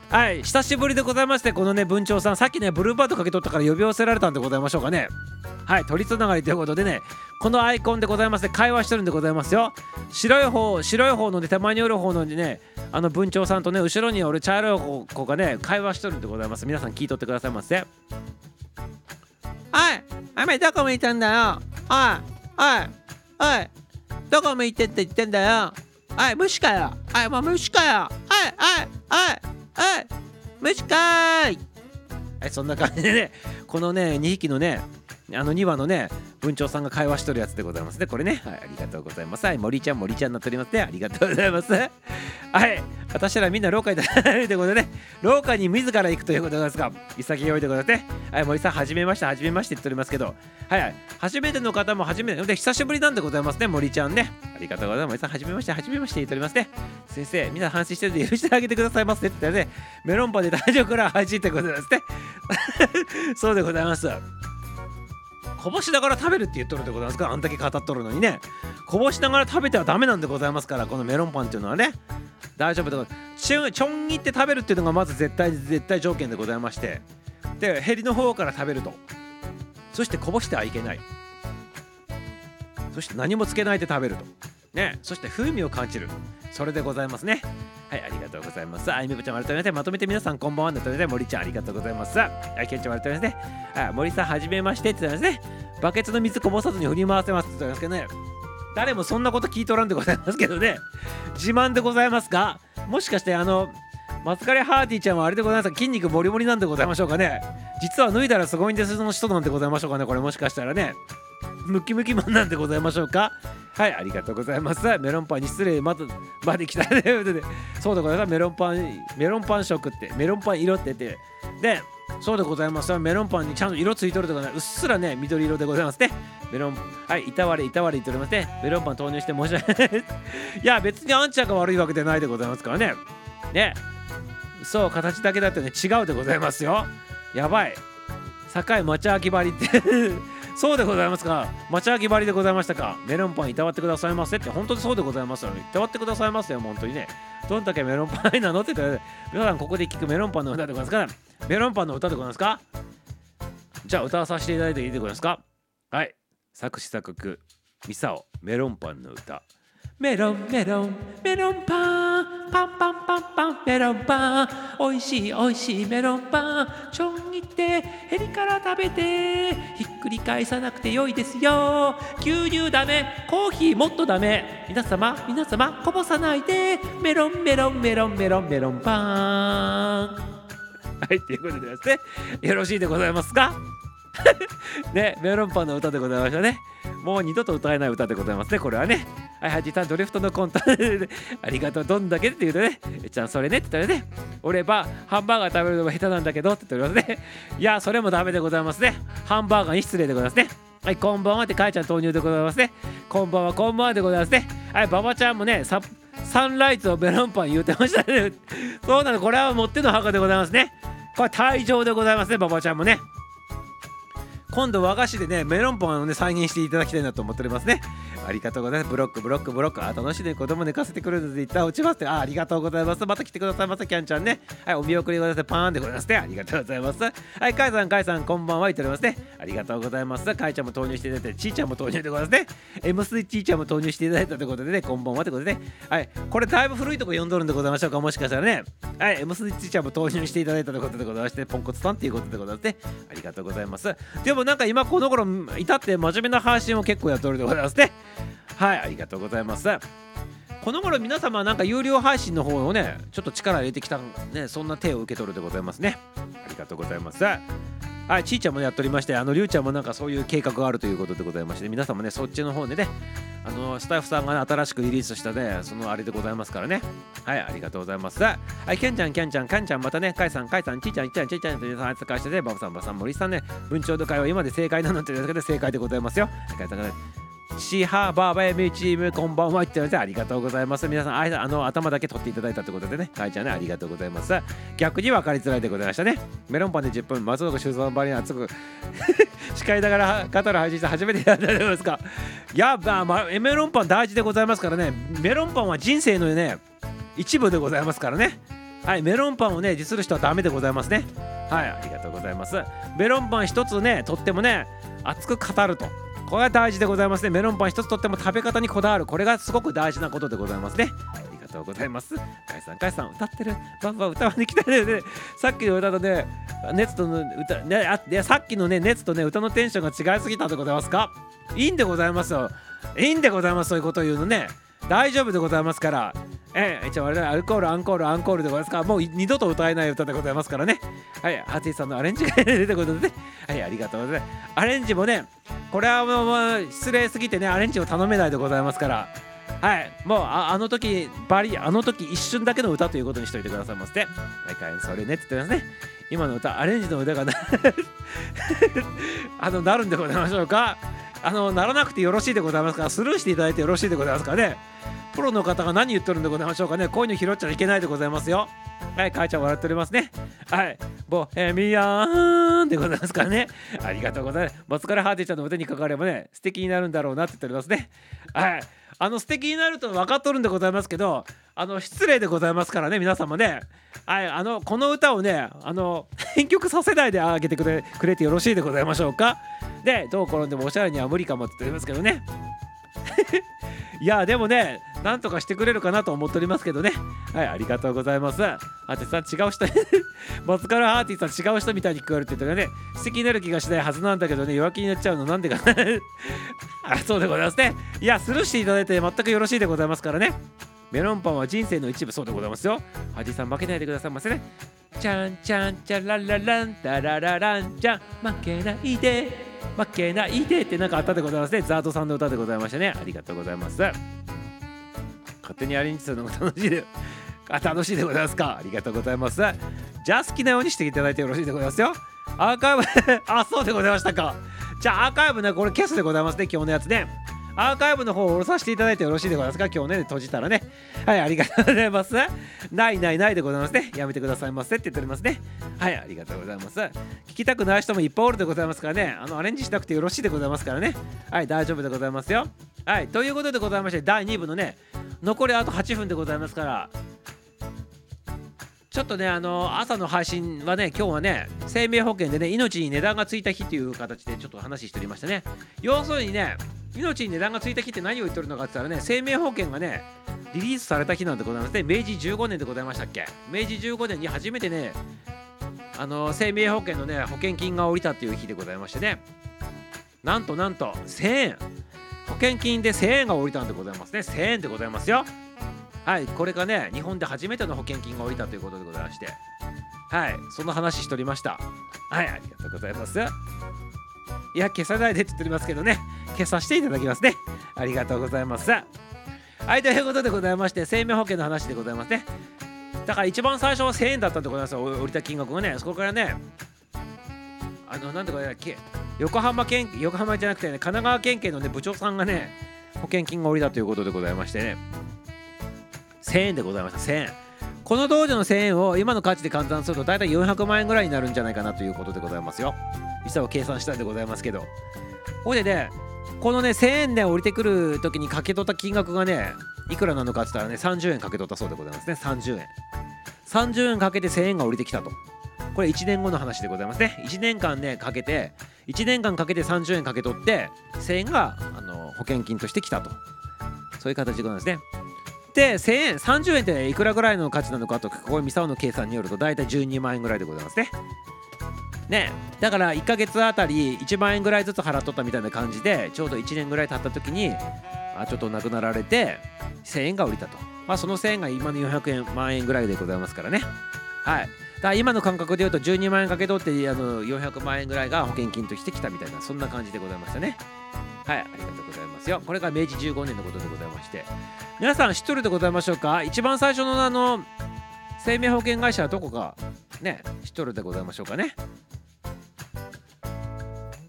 はい。久しぶりでございましてこのね文鳥さんさっきねブルーバードかけとったから呼び寄せられたんでございましょうかね。はい取りつながりということでねこのアイコンでございますね会話してるんでございますよ。白い方白い方のね手前におる方のねあの文鳥さんとね後ろにおる茶色い子がね会話してるんでございます。皆さん聞いとってくださいませ。はいお前どこ向いてんだよ?おいおいおいどこ向いてって言ってんだよ?おい虫かよ?おいもう虫かよ?おいおいおいおい。虫かーい。はいそんな感じでねこのね2匹のねあの2羽のね文鳥さんが会話しとるやつでございます。ねこれね。はい。ありがとうございます。はい森ちゃん森ちゃんになっておりますねありがとうございます。はい私らみんな廊下に立たれるということでね廊下に自ら行くということですが潔いでございますね。はい森さんはじめましてはじめましてって言っておりますけど。はいはい初めての方も初めてで久しぶりなんでございますね森ちゃんね。ありがとうございます。森さんはじめましてはじめまして言っておりますね。先生みんな反省してるんで許してあげてくださいませ。って言ってねメロンパンで大丈夫から配信ってことですね。そうでございますこぼしながら食べるって言っとるでございますからあんだけ語っとるのにね。こぼしながら食べてはダメなんでございますからこのメロンパンっていうのはね。大丈夫でございます。ちょちょん切って食べるっていうのがまず絶対絶対条件でございまして。でヘリの方から食べると。そしてこぼしてはいけない。そして何もつけないで食べると。ね。そして風味を感じる。それでございますね。はいありがとうございます。あいみこちゃん改めてまとめて皆さんこんばんはということで森ちゃんありがとうございます。はいけんちゃん改めてね。あ森さんはじめまして。って言ったんですね。バケツの水こぼさずに振り回せます。って言ったんですけどね。誰もそんなこと聞いとらんでございますけどね。自慢でございますかもしかしてあのマツカレハーティーちゃんはあれでございますか？筋肉もりもりなんでございましょうかね。実は脱いだらすごいんです。の人なんでございましょうかね。これもしかしたらね。ムキムキマンなんでございましょうか？はいありがとうございます。メロンパンに失礼またまで来たねで そうでございます。メロンパンメロンパン色ってメロンパン色ってて。でそうでございます。メロンパンにちゃんと色ついとるとかねうっすらね緑色でございますね。メロンはいいたわれいたわれ言っておりますね。メロンパン投入して申し訳ない。いや別にあんちゃんが悪いわけではないでございますからね。ね。そう形だけだってね違うでございますよ。やばい。堺町秋張りって。そうでございますか。町秋張りでございましたか。メロンパンいたわってくださいませって。本当にそうでございますよね。いたわってくださいませよ。本当にね。どんだけメロンパンなのって言ったら皆さんここで聞くメロンパンの歌でございますか。らメロンパンの歌でございますか。じゃあ歌わさせていただいていいでございますか。はい。作詞作曲ミサオメロンパンの歌。メロンメロンメロンパン。パンパンパンパンメロンパン。おいしいおいしいメロンパン。ちょん切ってヘリから食べて。ひっくり返さなくてよいですよ。牛乳ダメ。コーヒーもっとダメ。皆様皆様こぼさないで。メロンメロンメロンメロンメロンパン。はいということでですね。よろしいでございますか？ね、メロンパンの歌でございましたね。もう二度と歌えない歌でございますね、これはね。はい、はじさん、ドリフトのコント ありがとう、どんだけって言うとね、えちゃん、それねって言ったらね、俺はハンバーガー食べるのが下手なんだけどって言っておりますね。いや、それもダメでございますね。ハンバーガーに失礼でございますね。はい、こんばんはってかいちゃん投入でございますね。こんばんは、こんばんはでございますね。はい、馬場ちゃんもね、ササンライズをメロンパン言うてましたね。そうなの、これはもっての墓でございますね。これ退場でございますね、馬場ちゃんもね。今度和菓子でねメロンパンをね再現していただきたいなと思っておりますね。ありがとうございます。ブロックブロックブロック。あ楽しいね子供寝かせてくれるので一旦落ちますって。あありがとうございます。また来てください。ませキャンちゃんね。はいお見送りください。パーンでございますね。ありがとうございます。はいカイさんカイさんこんばんは言っておりますね。ありがとうございます。カイちゃんも投入していただいてちーちゃんも投入でございますね。M スイッチーちゃんも投入していただいたということでねこんばんはってことでね。はいこれだいぶ古いとこ読んどるんでございましょうか。もしかしたらね。はい M スイッチーちゃんも投入していただいたということでございましてポンコツさんっていうことでございますね。ありがとうございます。でもなんか今この頃至って真面目な配信を結構やっておるでございますね。はいありがとうございます。この頃皆様なんか有料配信の方をねちょっと力入れてきたねそんな手を受け取るでございますね。ありがとうございます。はい、ちーちゃんもやっておりまして、あのりゅうちゃんもなんかそういう計画があるということでございまして、皆様ね、そっちの方でね、あのスタッフさんが、ね、新しくリリースしたね、そのあれでございますからね。はい、ありがとうございます。はい、けんちゃん、けんちゃん、かんちゃん、またね、かいさん、かいさん、ちーちゃん、ちーちゃん、ちーちゃん、というさん、扱いしてね、バブさん、バさん、森さんね、文鳥の会は今で正解なのっていうだけで正解でございますよ。ありがとうございますシハバーバーミチームこんばんはってましてありがとうございます。皆さんあいあの頭だけ取っていただいたということでね。かいちゃんねありがとうございます。逆に分かりづらいでございましたね。メロンパンで10分松岡修造の場に熱く 司会ながら語る配信して初めてやったじゃないですか。いやまあ、まあ、メロンパン大事でございますからね。メロンパンは人生のね一部でございますからね。はいメロンパンをね実する人はダメでございますね。はいありがとうございます。メロンパン一つねとってもね熱く語ると。これが大事でございますね。メロンパン一つとっても食べ方にこだわる。これがすごく大事なことでございますね。ありがとうございます。かいさんかいさん歌ってる。バンバン歌わに来たね。ねさっきの歌とね熱との歌ねあでさっきのね熱とね歌のテンションが違いすぎたでございますか？いいんでございますよ。いいんでございますそういうことを言うのね。大丈夫でございますから。ええ、一応あれだアルコールアンコールアンコールでございますから。もう二度と歌えない歌でございますからね。はいハティさんのアレンジが出てことで。ねはいありがとうございます。アレンジもねこれはもう失礼すぎてねアレンジを頼めないでございますから。はいもうああの時バリあの時一瞬だけの歌ということにしといてくださいましてはいそれねって言ってますね。今の歌アレンジの歌がな あのなるんでございましょうか。あのならなくてよろしいでございますか？らスルーしていただいてよろしいでございますかね？プロの方が何言ってるんでございましょうかね？こういうの拾っちゃいけないでございますよ。はい母ちゃん笑っておりますね。はいボヘミアンでございますからね。ありがとうございます。松からハーティちゃんの腕にかかればね素敵になるんだろうなって言っておりますね。はい。あの素敵になると分かっとるんでございますけどあの失礼でございますからね皆様ね。はいあのこの歌をねあの編曲させないであげてくれくれてよろしいでございましょうか。でどう転んでもおしゃれには無理かもって言ってますけどね。いやでもねなんとかしてくれるかなと思っておりますけどね。はいありがとうございます。ハーティさん違う人。松からハーティさん違う人みたいに聞こえるって言ったらね。素敵になる気がしないはずなんだけどね。弱気になっちゃうのなんでかな。あそうでございますね。いやスルーしていただいて全くよろしいでございますからね。メロンパンは人生の一部。そうでございますよ。ハーティさん負けないでくださいませね。ちゃんちゃんちゃらららんたらららんちゃん負けないで。負けないでってなんかあったでございますね。ザードさんの歌でございましたね。ありがとうございます。勝手にアレンジするのが楽しいで あ楽しいでございますか。ありがとうございます。じゃあ好きなようにしていただいてよろしいでございますよ。アーカイブ あそうでございましたか。じゃあアーカイブねこれ消すでございますね今日のやつね。アーカイブの方を下ろさせていただいてよろしいでございますか？今日ね閉じたらね。はいありがとうございます。ないないないでございますね。やめてくださいませって言っておりますね。はいありがとうございます。聞きたくない人もいっぱいおるでございますからね。あのアレンジしなくてよろしいでございますからね。はい大丈夫でございますよ。はいということでございまして第2部のね残りあと8分でございますからちょっとねあの朝の配信はね今日はね生命保険でね命に値段がついた日という形でちょっと話しておりましたね。要するにね命に値段がついた日って何を言ってるのかって言ったらね生命保険がねリリースされた日なんでございます。ね明治15年でございましたっけ？明治15年に初めてねあの生命保険のね保険金が下りたっていう日でございましてね。なんとなんと1000円。保険金で1000円が下りたんでございますね。1000円でございますよ。はいこれがね日本で初めての保険金が下りたということでございまして。はいその話しておりました。はいありがとうございます。いや消さないでって言っておりますけどね。消させていただきますね。ありがとうございます。はいということでございまして生命保険の話でございますね。だから一番最初は1000円だったんでございますよ。降りた金額がね。そこからねあのなんとかねけ横浜県横浜じゃなくてね神奈川県警のね部長さんがね保険金が降りたということでございましてね。1000円でございました。1000円。この当時の1000円を今の価値で換算すると大体400万円ぐらいになるんじゃないかなということでございますよ。実際を計算したんでございますけど。これでねこのね1000円で降りてくる時にかけ取った金額がねいくらなのかって言ったらね30円かけ取ったそうでございますね。30円。30円かけて1000円が降りてきたと。これ1年後の話でございますね。1年間ねかけて1年間かけて30円かけ取って1000円があの保険金としてきたと。そういう形でございますね。で1000円30円っていくらぐらいの価値なのかとかここミサオの計算によると大体12万円ぐらいでございますね。ねだから1ヶ月あたり1万円ぐらいずつ払っとったみたいな感じでちょうど1年ぐらい経った時にあちょっと亡くなられて1000円が降りたと。まあその1000円が今の400円万円ぐらいでございますからね。はい。だから今の感覚で言うと12万円かけ取ってあの400万円ぐらいが保険金としてきたみたいなそんな感じでございましたね。はいありがとうございますよ。これが明治15年のことでございまして。皆さん知っとるでございましょうか？一番最初のあの生命保険会社はどこかね知っとるでございましょうかね？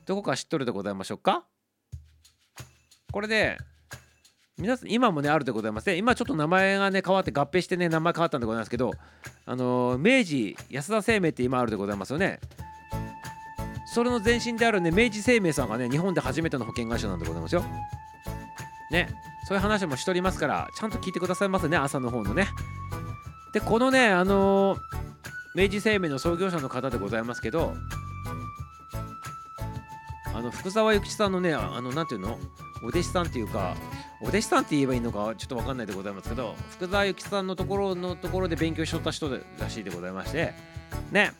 どこか知っとるでございましょうか？これで皆さん今もねあるでございますね今ちょっと名前がね変わって合併してね名前変わったんでございますけどあのー明治安田生命って今あるでございますよね。それの前身であるね明治生命さんがね日本で初めての保険会社なんでございますよ。ねそういう話もしておりますからちゃんと聞いてくださいますね朝の方のね。でこのねあのー明治生命の創業者の方でございますけどあの福沢諭吉さんのねあのなんていうの？お弟子さんっていうかお弟子さんって言えばいいのかちょっとわかんないでございますけど福沢諭吉さんのところのところで勉強しとった人らしいでございましてね。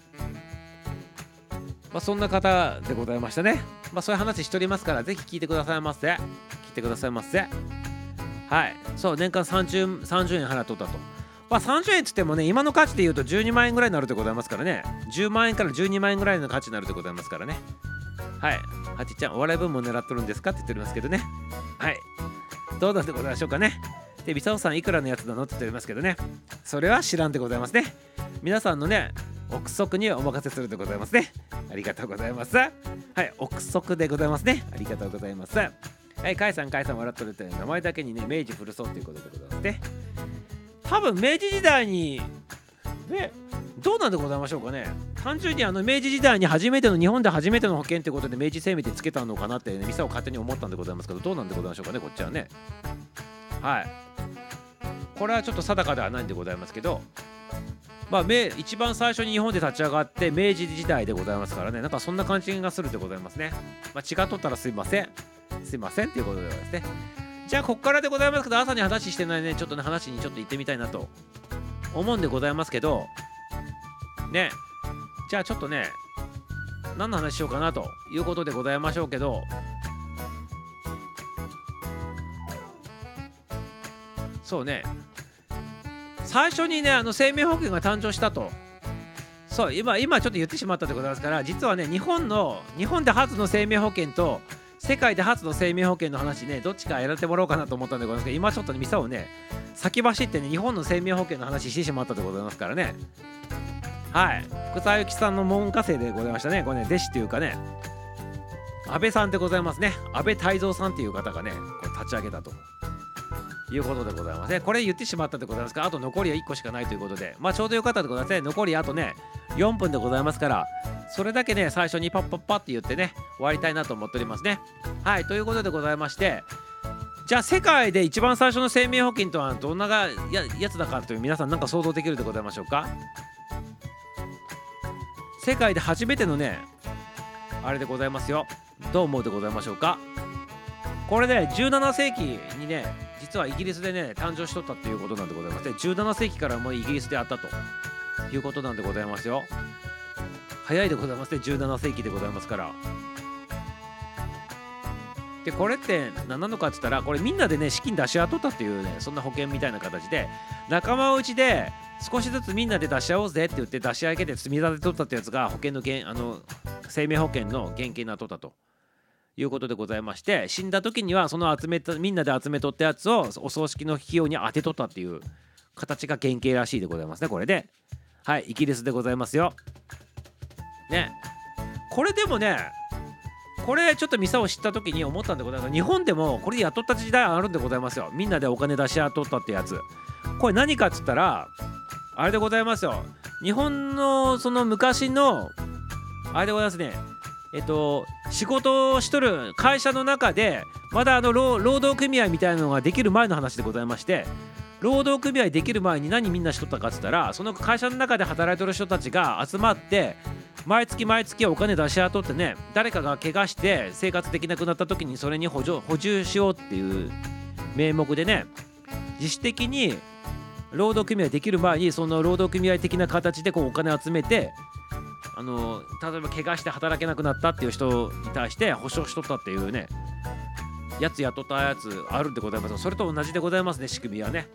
まあそんな方でございましたねまあそういう話しておりますからぜひ聞いてくださいませ聞いてくださいませはいそう年間 30, 30円払っとったとまあ30円っつってもね今の価値で言うと12万円ぐらいになるでございますからね10万円から12万円ぐらいの価値になるでございますからねはい。はちちゃん、お笑い分も狙っとるんですかって言っておりますけどね。はい。どうなんでございましょうかね。で、ビサオさん、いくらのやつなのって言っておりますけどね。それは知らんでございますね。皆さんのね、憶測にお任せするでございますね。ありがとうございます。はい。憶測でございますね。ありがとうございます。はい。カイさん、カイさん、笑っとるって名前だけにね、明治古そうということでございますね。多分、明治時代に、ね、どうなんでございましょうかね単純にあの明治時代に初めての日本で初めての保険ってことで明治生命ってつけたのかなって、ね、ミサを勝手に思ったんでございますけどどうなんでございましょうかねこっちはねはいこれはちょっと定かではないんでございますけどまあ一番最初に日本で立ち上がって明治時代でございますからね。なんかそんな感じがするでございますね。まあ違っとったらすいません。すいませんっていうことでございますね。じゃあこっからでございますけど朝に話してないね。ちょっとね話にちょっと行ってみたいなと。思うんでございますけど。ね。じゃあちょっとね何の話しようかなということでございましょうけど。そうね。最初にねあの生命保険が誕生したと。そう今今ちょっと言ってしまったでございますから実はね日本の日本で初の生命保険と世界で初の生命保険の話ねどっちかやらせてもらおうかなと思ったんでございますけど今ちょっとねミサをね先走ってね日本の生命保険の話してしまったでございますからね。はい。福沢諭吉さんの門下生でございましたね。これね弟子というかね安倍さんでございますね。安倍泰造さんっていう方がねこう立立ち上げたと。いうことでございますね。これ言ってしまったでございますかあと残りは1個しかないということで。まあちょうどよかったでございますね。残りあとね4分でございますから。それだけね最初にパッパッパって言ってね終わりたいなと思っておりますね。はいということでございまして。じゃあ世界で一番最初の生命保険とはどんながややつだかという皆さんなんか想像できるでございましょうか？世界で初めてのねあれでございますよ。どう思うでございましょうか？これね17世紀にね実はイギリスでね誕生しとったっていうことなんでございますね17世紀からもうイギリスであったということなんでございますよ。早いでございますね17世紀でございますから。でこれって何なのかって言ったらこれみんなでね資金出し合っとったっていうねそんな保険みたいな形で仲間内で少しずつみんなで出し合おうぜって言って出し上げて積み立てとったってやつが保険のあの生命保険の原型になっとったと。いうことでございまして死んだ時にはその集めたみんなで集めとったやつをお葬式の費用に当てとったっていう形が原型らしいでございますねこれで。はいイギリスでございますよ。ね。これでもねこれちょっとミサを知った時に思ったんでございます。日本でもこれやっとった時代あるんでございますよ。みんなでお金出し合っとったってやつ。これ何かっつったらあれでございますよ。日本のその昔のあれでございますね。えっと仕事をしとる会社の中でまだあの労働組合みたいなのができる前の話でございまして労働組合できる前に何みんなしとったかっつったらその会社の中で働いてる人たちが集まって毎月毎月お金出し合っとってね誰かが怪我して生活できなくなった時にそれに補助補充しようっていう名目でね自主的に労働組合できる前にその労働組合的な形でこうお金集めてあの例えば怪我して働けなくなったっていう人に対して保証しとったっていうねやつ雇ったやつあるんでございます。それと同じでございますね仕組みはね。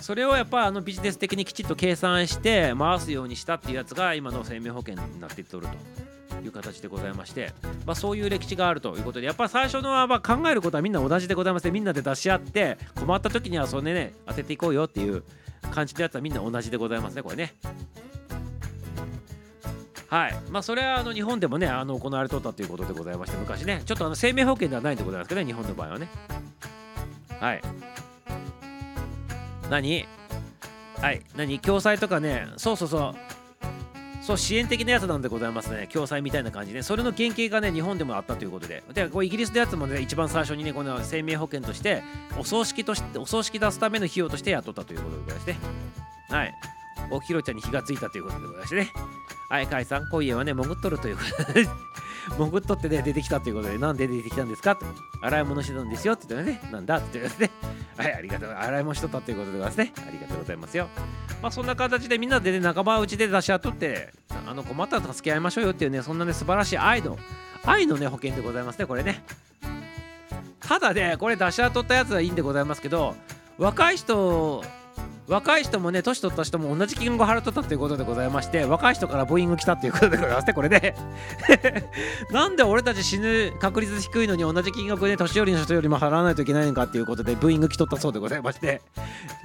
それをやっぱあのビジネス的にきちっと計算して回すようにしたっていうやつが今の生命保険になっていっとるという形でございまして、まあ、そういう歴史があるということでやっぱ最初のはま考えることはみんな同じでございましてみんなで出し合って困った時にはそれね当てていこうよっていう感じのやつはみんな同じでございますねこれね。はい。まあそれはあの日本でもねあの行われとったということでございまして昔ね。ちょっとあの生命保険ではないんでございますけどね日本の場合はね。はい。何？はい。何？共済とかね。そうそうそう。そう支援的なやつなんでございますね。共済みたいな感じで。それの原型がね日本でもあったということで。でこれイギリスのやつもね一番最初にねこの生命保険としてお葬式としてお葬式出すための費用として雇ったということでございますねはい。おひろちゃんに火がついたということでございましてね。はい、カイさん、今夜はね、潜っとるということで、潜っとってね、出てきたということで、なんで出てきたんですかと、洗い物してたんですよって言ってね、なんだって言って、はい、ありがとう、洗い物しとったということでございますね、ありがとうございますよ。まあ、そんな形でみんなでね、仲間内で出し合っとって、あの困ったら助け合いましょうよっていうね、そんなね、素晴らしい愛の、愛のね、保険でございますね、これね。ただね、これ出し合っとったやつはいいんでございますけど、若い人、若い人もね年取った人も同じ金額を払っとったということでございまして若い人からブーイング来たということでございますねこれで。なんで俺たち死ぬ確率低いのに同じ金額で年寄りの人よりも払わないといけないのかっていうことでブーイング来とったそうでございまして。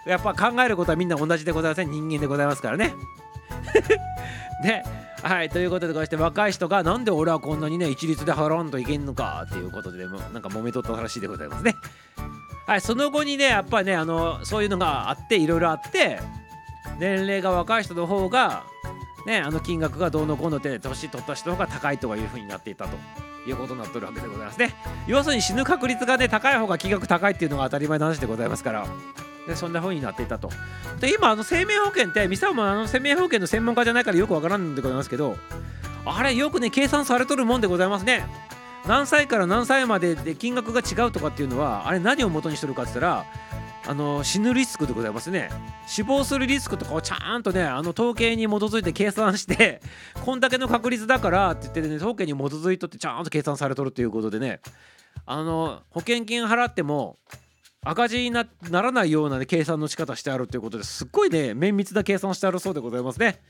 やっぱ考えることはみんな同じでございません人間でございますからね。ね。はいということでこうして若い人がなんで俺はこんなにね一律で払わんといけんのかっていうことでもなんか揉めとったらしいでございますね。はい、その後にねやっぱねあのそういうのがあっていろいろあって年齢が若い人の方がねあの金額がどうのこうのって年取った人の方が高いとかいう風になっていたということになってるわけでございますね。要するに死ぬ確率がね高い方が金額高いっていうのが当たり前の話でございますから。でそんな風になっていたと。で今あの生命保険ってミサもあの生命保険の専門家じゃないからよくわからんでございますけどあれよくね計算されとるもんでございますね。何歳から何歳までで金額が違うとかっていうのはあれ何を元にしてるかって言ったらあの死ぬリスクでございますね。死亡するリスクとかをちゃんとねあの統計に基づいて計算して こんだけの確率だからって言ってね統計に基づいとってちゃんと計算されとるということでね。あの保険金払っても赤字にならないような、ね、計算の仕方してあるということですっごいね綿密な計算してあるそうでございますね。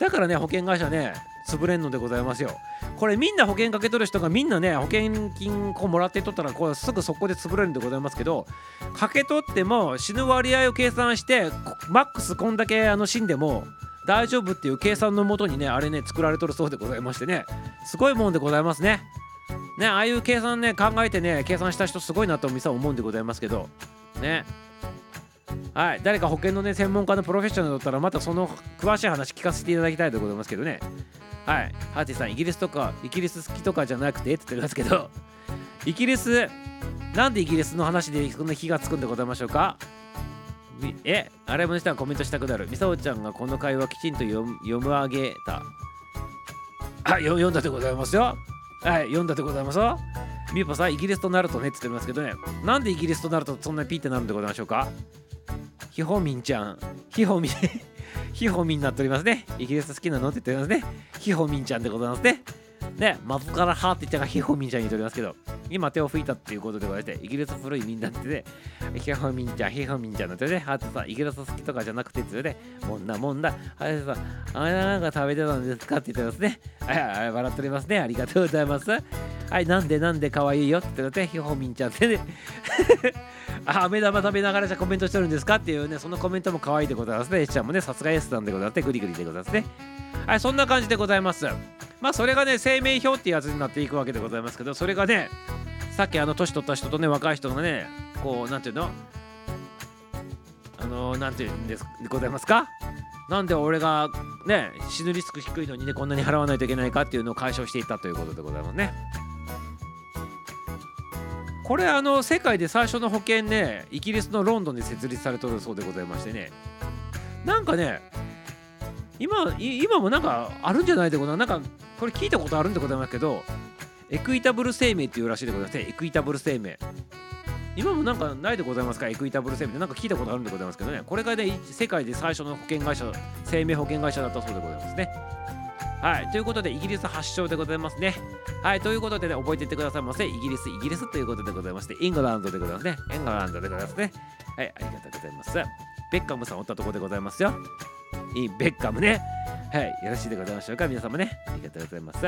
だからね保険会社ね潰れんのでございますよ。これみんな保険かけとる人がみんなね保険金こうもらってとったらこれすぐそこで潰れるんでございますけどかけとっても死ぬ割合を計算してマックスこんだけあの死んでも大丈夫っていう計算のもとにねあれね作られとるそうでございましてね。すごいもんでございますね。ねああいう計算ね考えてね計算した人すごいなとミサは思うんでございますけど。ね。はい。誰か保険のね専門家のプロフェッショナルだったらまたその詳しい話聞かせていただきたいと思いますけどね。はい。ハーティさんイギリスとかイギリス好きとかじゃなくてって言ってますけどイギリスなんでイギリスの話でそんな火がつくんでございましょうか？え洗い物したらコメントしたくなる。ミサオちゃんがこの会話きちんと読む読む上げた。あ読んだでございますよ。はい読んだでございますよ。みゆぽさんイギリスとなるとねって言ってますけどね。なんでイギリスとなるとそんなにピーってなるんでございましょうか？ひほみんちゃん。ひほみん ひほみんになっておりますね。イギリス好きなのって言っておりますね。ひほみんちゃんでございますね。ね、窓からはって言ったらヒホミンちゃんに言っておりますけど、今手を拭いたっていうことでございまして、イギリス古いみんなってね、ヒホミンちゃん、ヒホミンちゃんなんてね、はってさ、イギリス好きとかじゃなくてってね、もんだもんだ、はいさ、あれなんか食べてたんですかって言ってますね。はい、はい、笑っておりますね。ありがとうございます。はい、なんでなんで可愛いよって言ってね、ヒホミンちゃんってね。あ、飴玉食べながらじゃコメントしてるんですかっていうね、そのコメントも可愛いでございますね。エちゃんもね、さすが S なんでございますね。グリグリでございますね。はい、そんな感じでございます。まあ、それがね、生命表っていうやつになっていくわけでございますけど、それがね、さっきあの年取った人とね、若い人がね、こう、なんていうの？あの、なんていうんですでございますか？なんで俺がね、死ぬリスク低いのにね、こんなに払わないといけないかっていうのを解消していったということでございますね。これあの世界で最初の保険ねイギリスのロンドンで設立されとるそうでございましてね。なんかね今今もなんかあるんじゃないでございます。なんかこれ聞いたことあるんでございますけどエクイタブル生命っていうらしいでございます。ねエクイタブル生命。今もなんかないでございますか？エクイタブル生命って。なんか聞いたことあるんでございますけどね。これがね世界で最初の保険会社生命保険会社だったそうでございますね。はい。ということでイギリス発祥でございますね。はい。ということでね覚えていってくださいませ。イギリスイギリスということでございましてイングランドでございますね。イングランドでございますね。はい。ありがとうございます。ベッカムさんおったところでございますよ。いいベッカムね。はい、よろしいでございましょうか、皆様ね。ありがとうございます。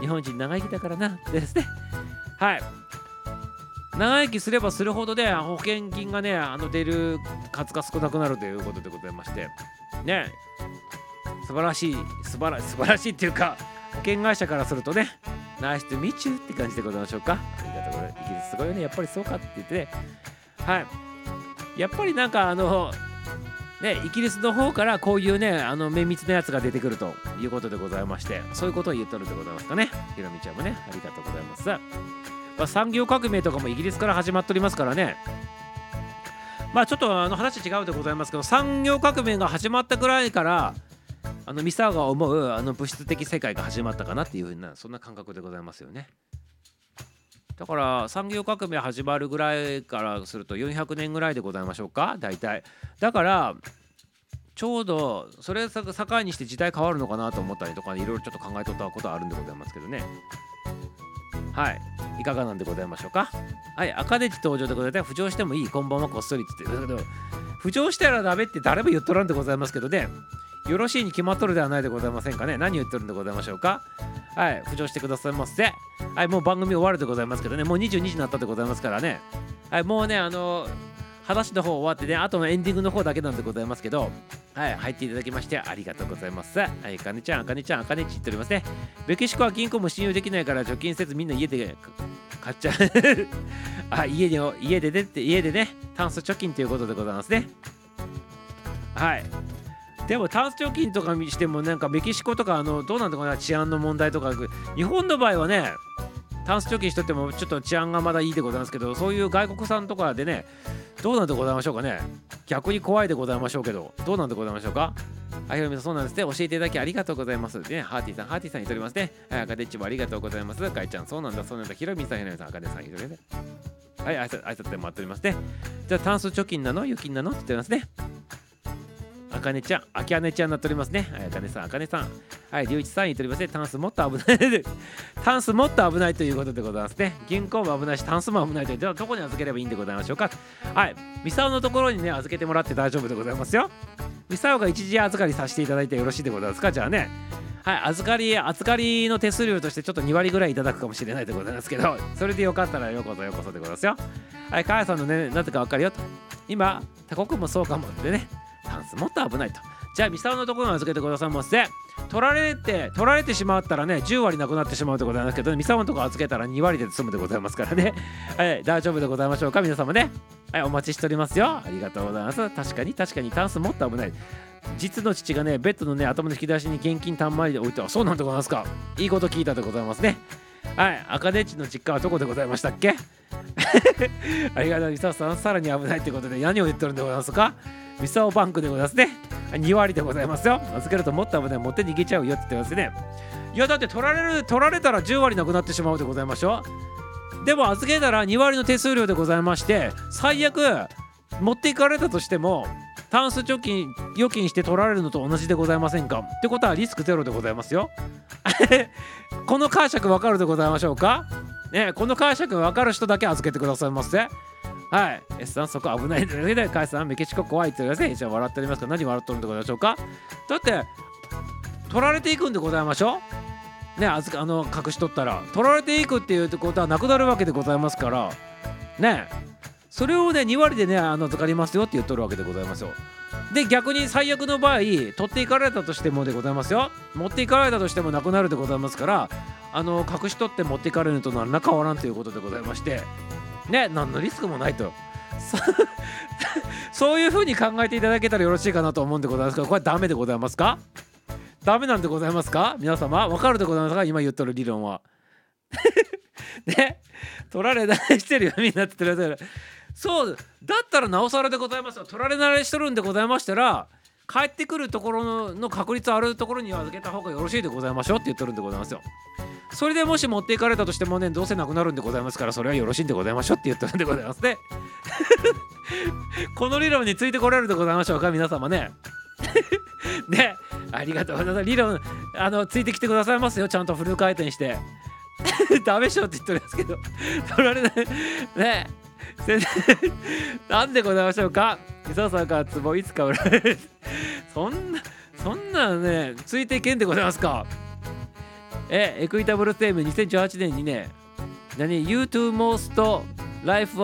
日本人長生きだからな、ですね。はい。長生きすればするほどね、保険金がね、あの出る数が少なくなるということでございまして、ね、素晴らしい、素晴らしい素晴らしいっていうか、保険会社からするとね、ナイスとミチューって感じでございましょうか。ありがとうございます。イギリスすごいよね、やっぱりそうかって言ってね、はい。やっぱりなんかあの、ね、イギリスの方からこういうねあの綿密なやつが出てくるということでございましてそういうことを言っとるでございますかね。ひろみちゃんもねありがとうございます、まあ、産業革命とかもイギリスから始まっておりますからね。まあちょっとあの話違うでございますけど産業革命が始まったぐらいからあのミサが思うあの物質的世界が始まったかなっていうふうなそんな感覚でございますよね。だから産業革命始まるぐらいからすると400年ぐらいでございましょうか大体。だからちょうどそれを境にして時代変わるのかなと思ったりとかいろいろちょっと考えとったことはあるんでございますけどね。はい。いかがなんでございましょうか？はい。赤デジ登場でございます浮上してもいい。こんばんはこっそりって言って。だけど浮上したらダメって誰も言っとらんでございますけどね。よろしいに決まっとるではないでございませんかね。何言ってるんでございましょうか。はい浮上してくださいませ。はいもう番組終わるでございますけどね。もう22時になったでございますからね。はいもうねあの話の方終わってねあとのエンディングの方だけなんでございますけどはい入っていただきましてありがとうございます。はいかねちゃんあかねちゃんあかねち言っておりますね。メキシコは銀行も信用できないから貯金せずみんな家で買っちゃう。あ家で家で出て家でね炭素貯金ということでございますね。はい。でもタンス貯金とかにしてもなんかメキシコとかあのどうなんだかな治安の問題とか日本の場合はねタンス貯金しとってもちょっと治安がまだいいでございますけどそういう外国産とかでねどうなんでございましょうかね。逆に怖いでございましょうけどどうなんでございましょうか。あひろみさんそうなんですね。教えていただきありがとうございます。ねハーティーさんハーティーさんにとりますね。はい赤デッチもありがとうございます。かいちゃんそうなんだ。そうなんだ。ひろみさんひろみさん赤デさんひろみさん。はい挨拶挨拶で待っておりますね。じゃあタンス貯金なの？預金なの？って言ってますね。あかねちゃん、あきあねちゃんになっておりますね。はい、あかねさん、あかねさん。はい、りゅういちさん言っておりますね。タンスもっと危ない。タンスもっと危ないということでございますね。銀行も危ないし、タンスも危ないという。では、どこに預ければいいんでございましょうか。はい、ミサオのところにね、預けてもらって大丈夫でございますよ。ミサオが一時預かりさせていただいてよろしいでございますか？じゃあね。はい、預かり、預かりの手数料としてちょっと2割ぐらいいただくかもしれないでございますけど、それでよかったらようこそようこそでございますよ。はい、かやさんのね、なぜかわかるよと。今、他国もそうかもってね、タンス。もっと危ないと。じゃあミサオのところに預けてくださいませ。取られて取られてしまったらね10割なくなってしまうでございますけどミサオのところ預けたら2割で済むでございますからね。はい。大丈夫でございましょうか皆様ね。はいお待ちしておりますよ。ありがとうございます。確かに確かに。タンスもっと危ない。実の父がねベッドのね頭の引き出しに現金たんまりで置いてあそうなんでございますか。いいこと聞いたでございますね。はい。赤ネッチの実家はどこでございましたっけ？ありがとうミサさんさらに危ないってことで何を言ってるんでございますか？ミサオバンクでございますね。2割でございますよ。預けるともっと危ない。持って逃げちゃうよって言ってますね。いやだって取られる取られたら10割なくなってしまうでございましょでも預けたら2割の手数料でございまして最悪持っていかれたとしてもタンス貯金預金して取られるのと同じでございませんか？ってことはリスクゼロでございますよ。この解釈わかるでございましょうか？ねこの解釈わかる人だけ預けてくださいませ。はい。S さんそこ危ないんだけどカイさんメキシコ怖いって言われてじゃ笑っておりますか何笑っとるんでございましょうか？だって取られていくんでございましょ？うね預かあの隠しとったら。取られていくっていうことはなくなるわけでございますから。ね。それをね2割でねあの預かりますよって言っとるわけでございますよ。で逆に最悪の場合取っていかれたとしてもでございますよ。持っていかれたとしてもなくなるでございますからあの隠し取って持っていかれると何ら変わらんということでございまして。ね何のリスクもないと。そういうふうに考えていただけたらよろしいかなと思うんでございますがこれダメでございますか？ダメなんでございますか？皆様わかるでございますか？今言っとる理論は。ね？取られ慣れしてるよみんなって言ってる。そうだったらなおさらでございます。よ取られ慣れしとるんでございましたら帰ってくるところの確率あるところに預けた方がよろしいでございましょうって言ってるんでございますよ。それでもし持っていかれたとしてもねどうせなくなるんでございますからそれはよろしいんでございましょうって言ってるんでございますね。この理論についてこられるでございましょうか？皆様ね。ねありがとうございます。理論あのついてきてくださいますよ。ちゃんとフル回転して。ダメしょって言っておりますけど。取られない。ね。なんでございましょうか？伊沢さんから壺いつか売られる。そんなそんなねついていけんでございますか？え Equitable テーム2018年にね何？U2 モーストライフ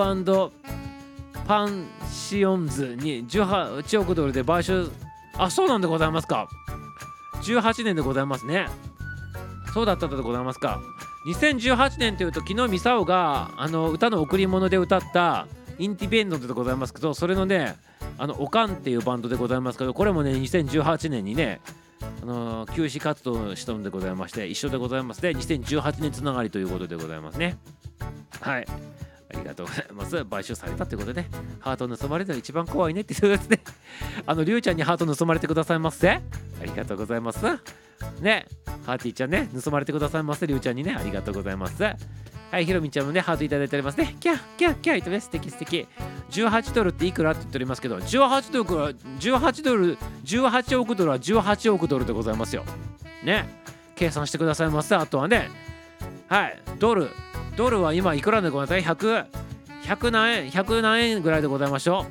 パンシオンズに18億ドルで買収。あそうなんでございますか。18年でございますね。そうだったでございますか。2018年というと昨日ミサオがあの歌の贈り物で歌った independent でございますけどそれのねあのオカンっていうバンドでございますけどこれもね2018年にねあの休止活動したのでございまして一緒でございます。で2018年つながりということでございますね。はい。ありがとうございます買収されたということでハート盗まれたら一番怖いねっていうですね あのりゅうちゃんにハート盗まれてくださいませありがとうございますねハーティーちゃんね盗まれてくださいませりゅうちゃんにねありがとうございますはい、ひろみちゃんもね、ハートいただいておりますね。キャッキャッキャッとね、素敵素敵。18ドルっていくらって言っておりますけど、18ドル、18ドル、18億ドルは18億ドルでございますよ。ね。計算してくださいませ。あとはね、はい、ドル。ドルは今いくらでございます？か ?100、100何円、100何円ぐらいでございましょ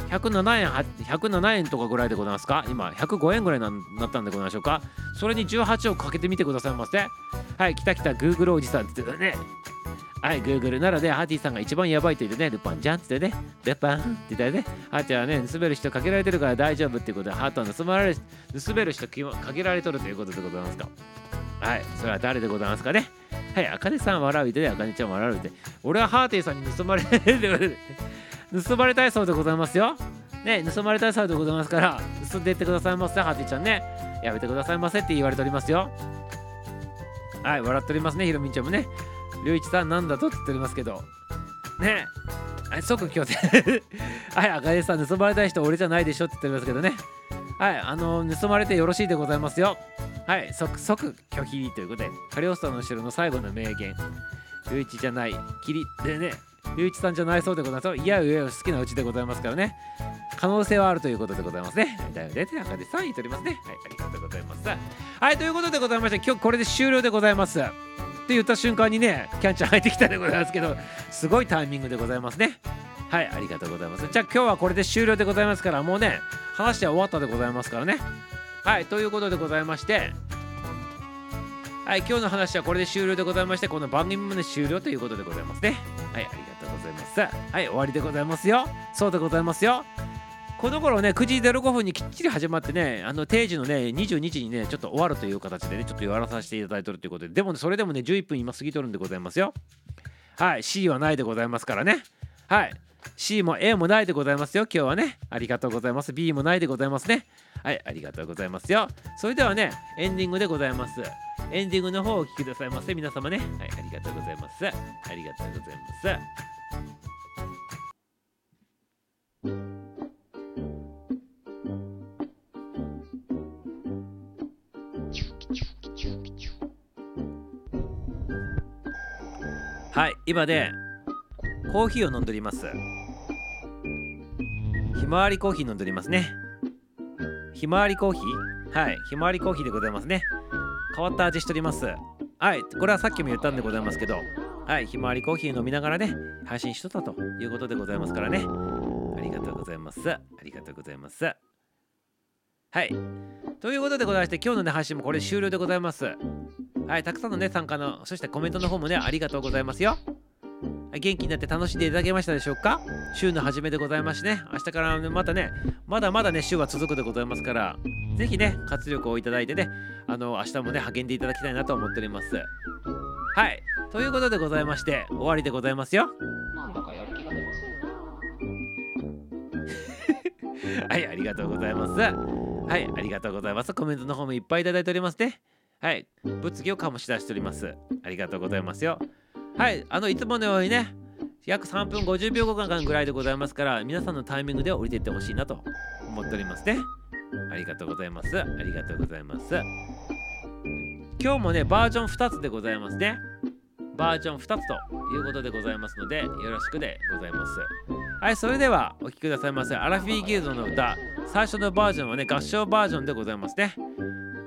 う？107円、107円とかぐらいでございますか？今、105円ぐらいになったんでございましょうか？それに18億かけてみてくださいませ。はい、来た来た、グーグルおじさんって言ってね。はい、Google ならで、ハーティさんが一番やばいと言ってね、ルパンじゃんって言ってね、ルパンって言ってね、ハーティはね、盗める人かけられてるから大丈夫っていうことで、ハートは盗まれる、盗める人かけられとるということでございますか？はい、それは誰でございますかね？はい、あかねさん笑ういてね、あかねちゃん笑ういて。俺はハーティーさんに盗まれ 盗まれたいそうでございますよ。ね、盗まれたいそうでございますから、盗んでいってくださいませ、ハーティちゃんね。やめてくださいませって言われておりますよ。はい、笑っておりますね、ひろみんちゃんもね。りょういちさんなんだとって言っておりますけどねはい即強制 はいあかねさん盗まれたい人俺じゃないでしょって言っておりますけどねはいあの盗まれてよろしいでございますよはい即即拒否ということでカリオストの後ろの最後の名言りゅういちじゃないキリでねりゅういちさんじゃないそうでございますいやいや好きなうちでございますからね可能性はあるということでございますね。だよね。って中でさん言っておりますね。はい、ありがとうございます。はい、ということでございまして、今日これで終了でございます。って言った瞬間にねキャンちゃん入ってきたでございますけどすごいタイミングでございますねはいありがとうございますじゃあ今日はこれで終了でございますからもうね話は終わったでございますからねはいということでございまして。はい今日の話はこれで終了でございましてこの番組もね終了ということでございますね。はいありがとうございます。はい終わりでございますよ。そうでございますよ。この頃ね9時05分にきっちり始まってねあの定時のね22時にねちょっと終わるという形でねちょっと言わさせていただいてるということででもねそれでもね11分今過ぎとるんでございますよ。はい C はないでございますからね。はい。C も A もないでございますよ。今日はねありがとうございます。B もないでございますね。はいありがとうございますよ。それではねエンディングでございます。エンディングの方をお聞きくださいませ。皆様ね。はいありがとうございます。ありがとうございます。はい今でコーヒーを飲んでおります。ひまわりコーヒー飲んでおりますね。ひまわりコーヒー？はいひまわりコーヒーでございますね。変わった味しております。はいこれはさっきも言ったんでございますけどはいひまわりコーヒー飲みながらね配信しとったということでございますからね。ありがとうございます。ありがとうございます。はい。ということでございまして今日のね配信もこれ終了でございます。はいたくさんのね参加のそしてコメントの方もねありがとうございますよ。元気になって楽しんでいただけましたでしょうか？週の初めでございますしね明日からねまたねまだまだね週は続くでございますからぜひね活力をいただいてねあの明日もね励んでいただきたいなと思っておりますはいということでございまして終わりでございますよなんだかやる気が出ます はい、ありがとうございます。はい、ありがとうございます。コメントの方もいっぱいいただいておりますね。はい、物議を醸し出しております。ありがとうございますよ。はい、あの、いつものようにね、約3分50秒間ぐらいでございますから、皆さんのタイミングで降りていってほしいなと思っておりますね。ありがとうございます。ありがとうございます。今日もね、バージョン2つでございますね。バージョン2つということでございますので、よろしくでございます。はい、それではお聴きくださいませ。アラフィーギルドの歌、最初のバージョンはね、合唱バージョンでございますね。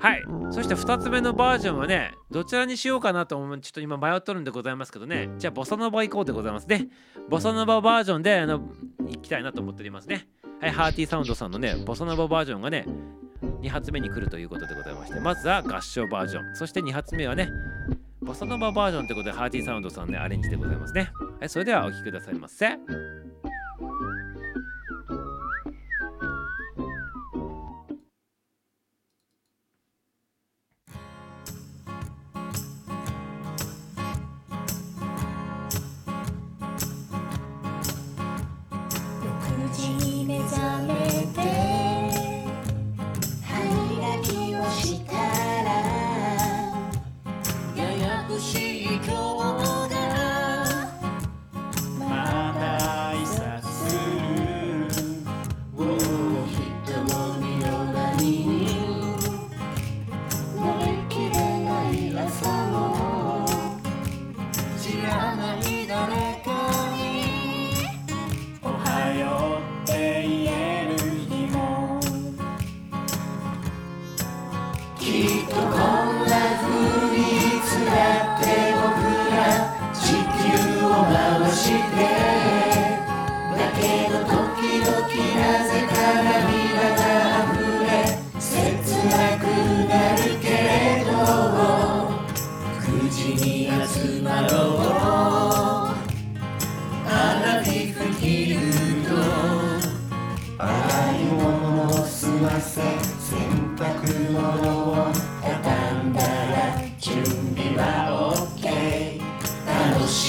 はい、そして2つ目のバージョンはね、どちらにしようかなと思う、ちょっと今迷っとるんでございますけどね、じゃあボサノバ行こうでございますね。ボサノババージョンであの行きたいなと思っておりますね。はい、ハーティーサウンドさんのね、ボサノババージョンがね、2発目に来るということでございまして、まずは合唱バージョン、そして2発目はね、ボサノババージョンということで、ハーティーサウンドさんのね、アレンジでございますね。はい、それではお聴きくださいませ。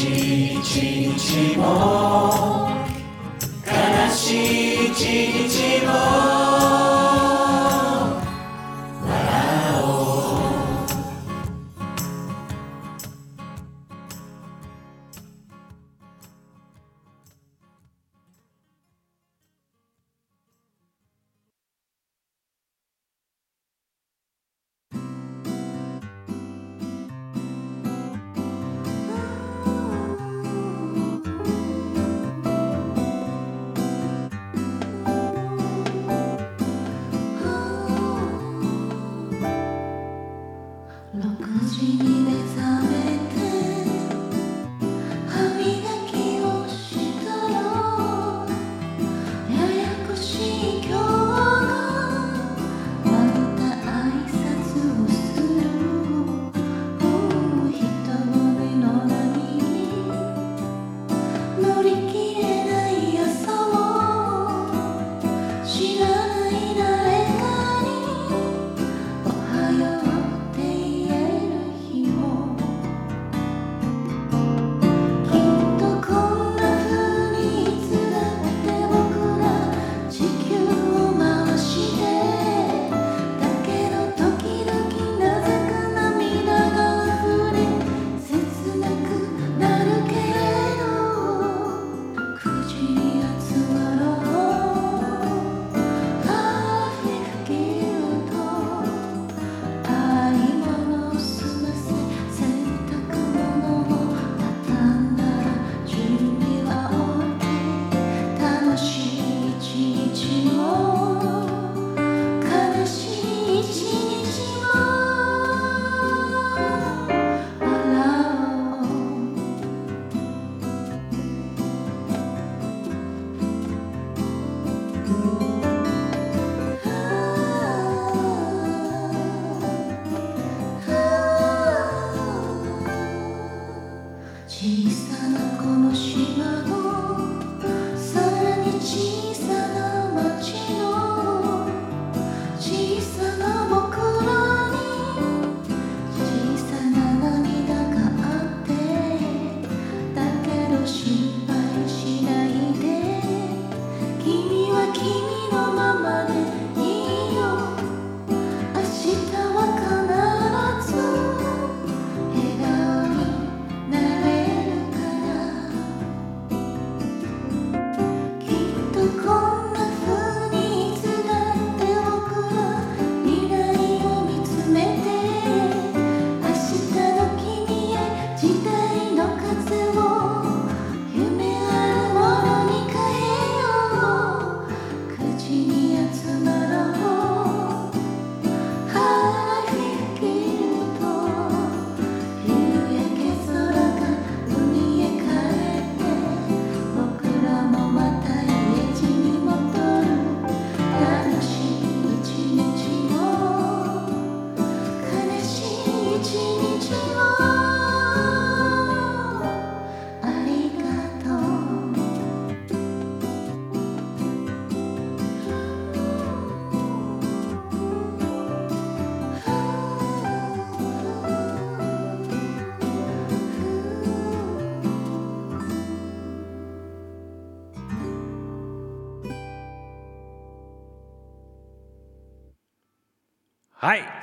しい一日も悲しい一日も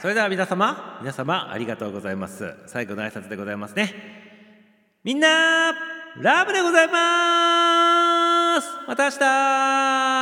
それでは皆様皆様ありがとうございます。最後の挨拶でございますね。みんなラブでございます。また明日。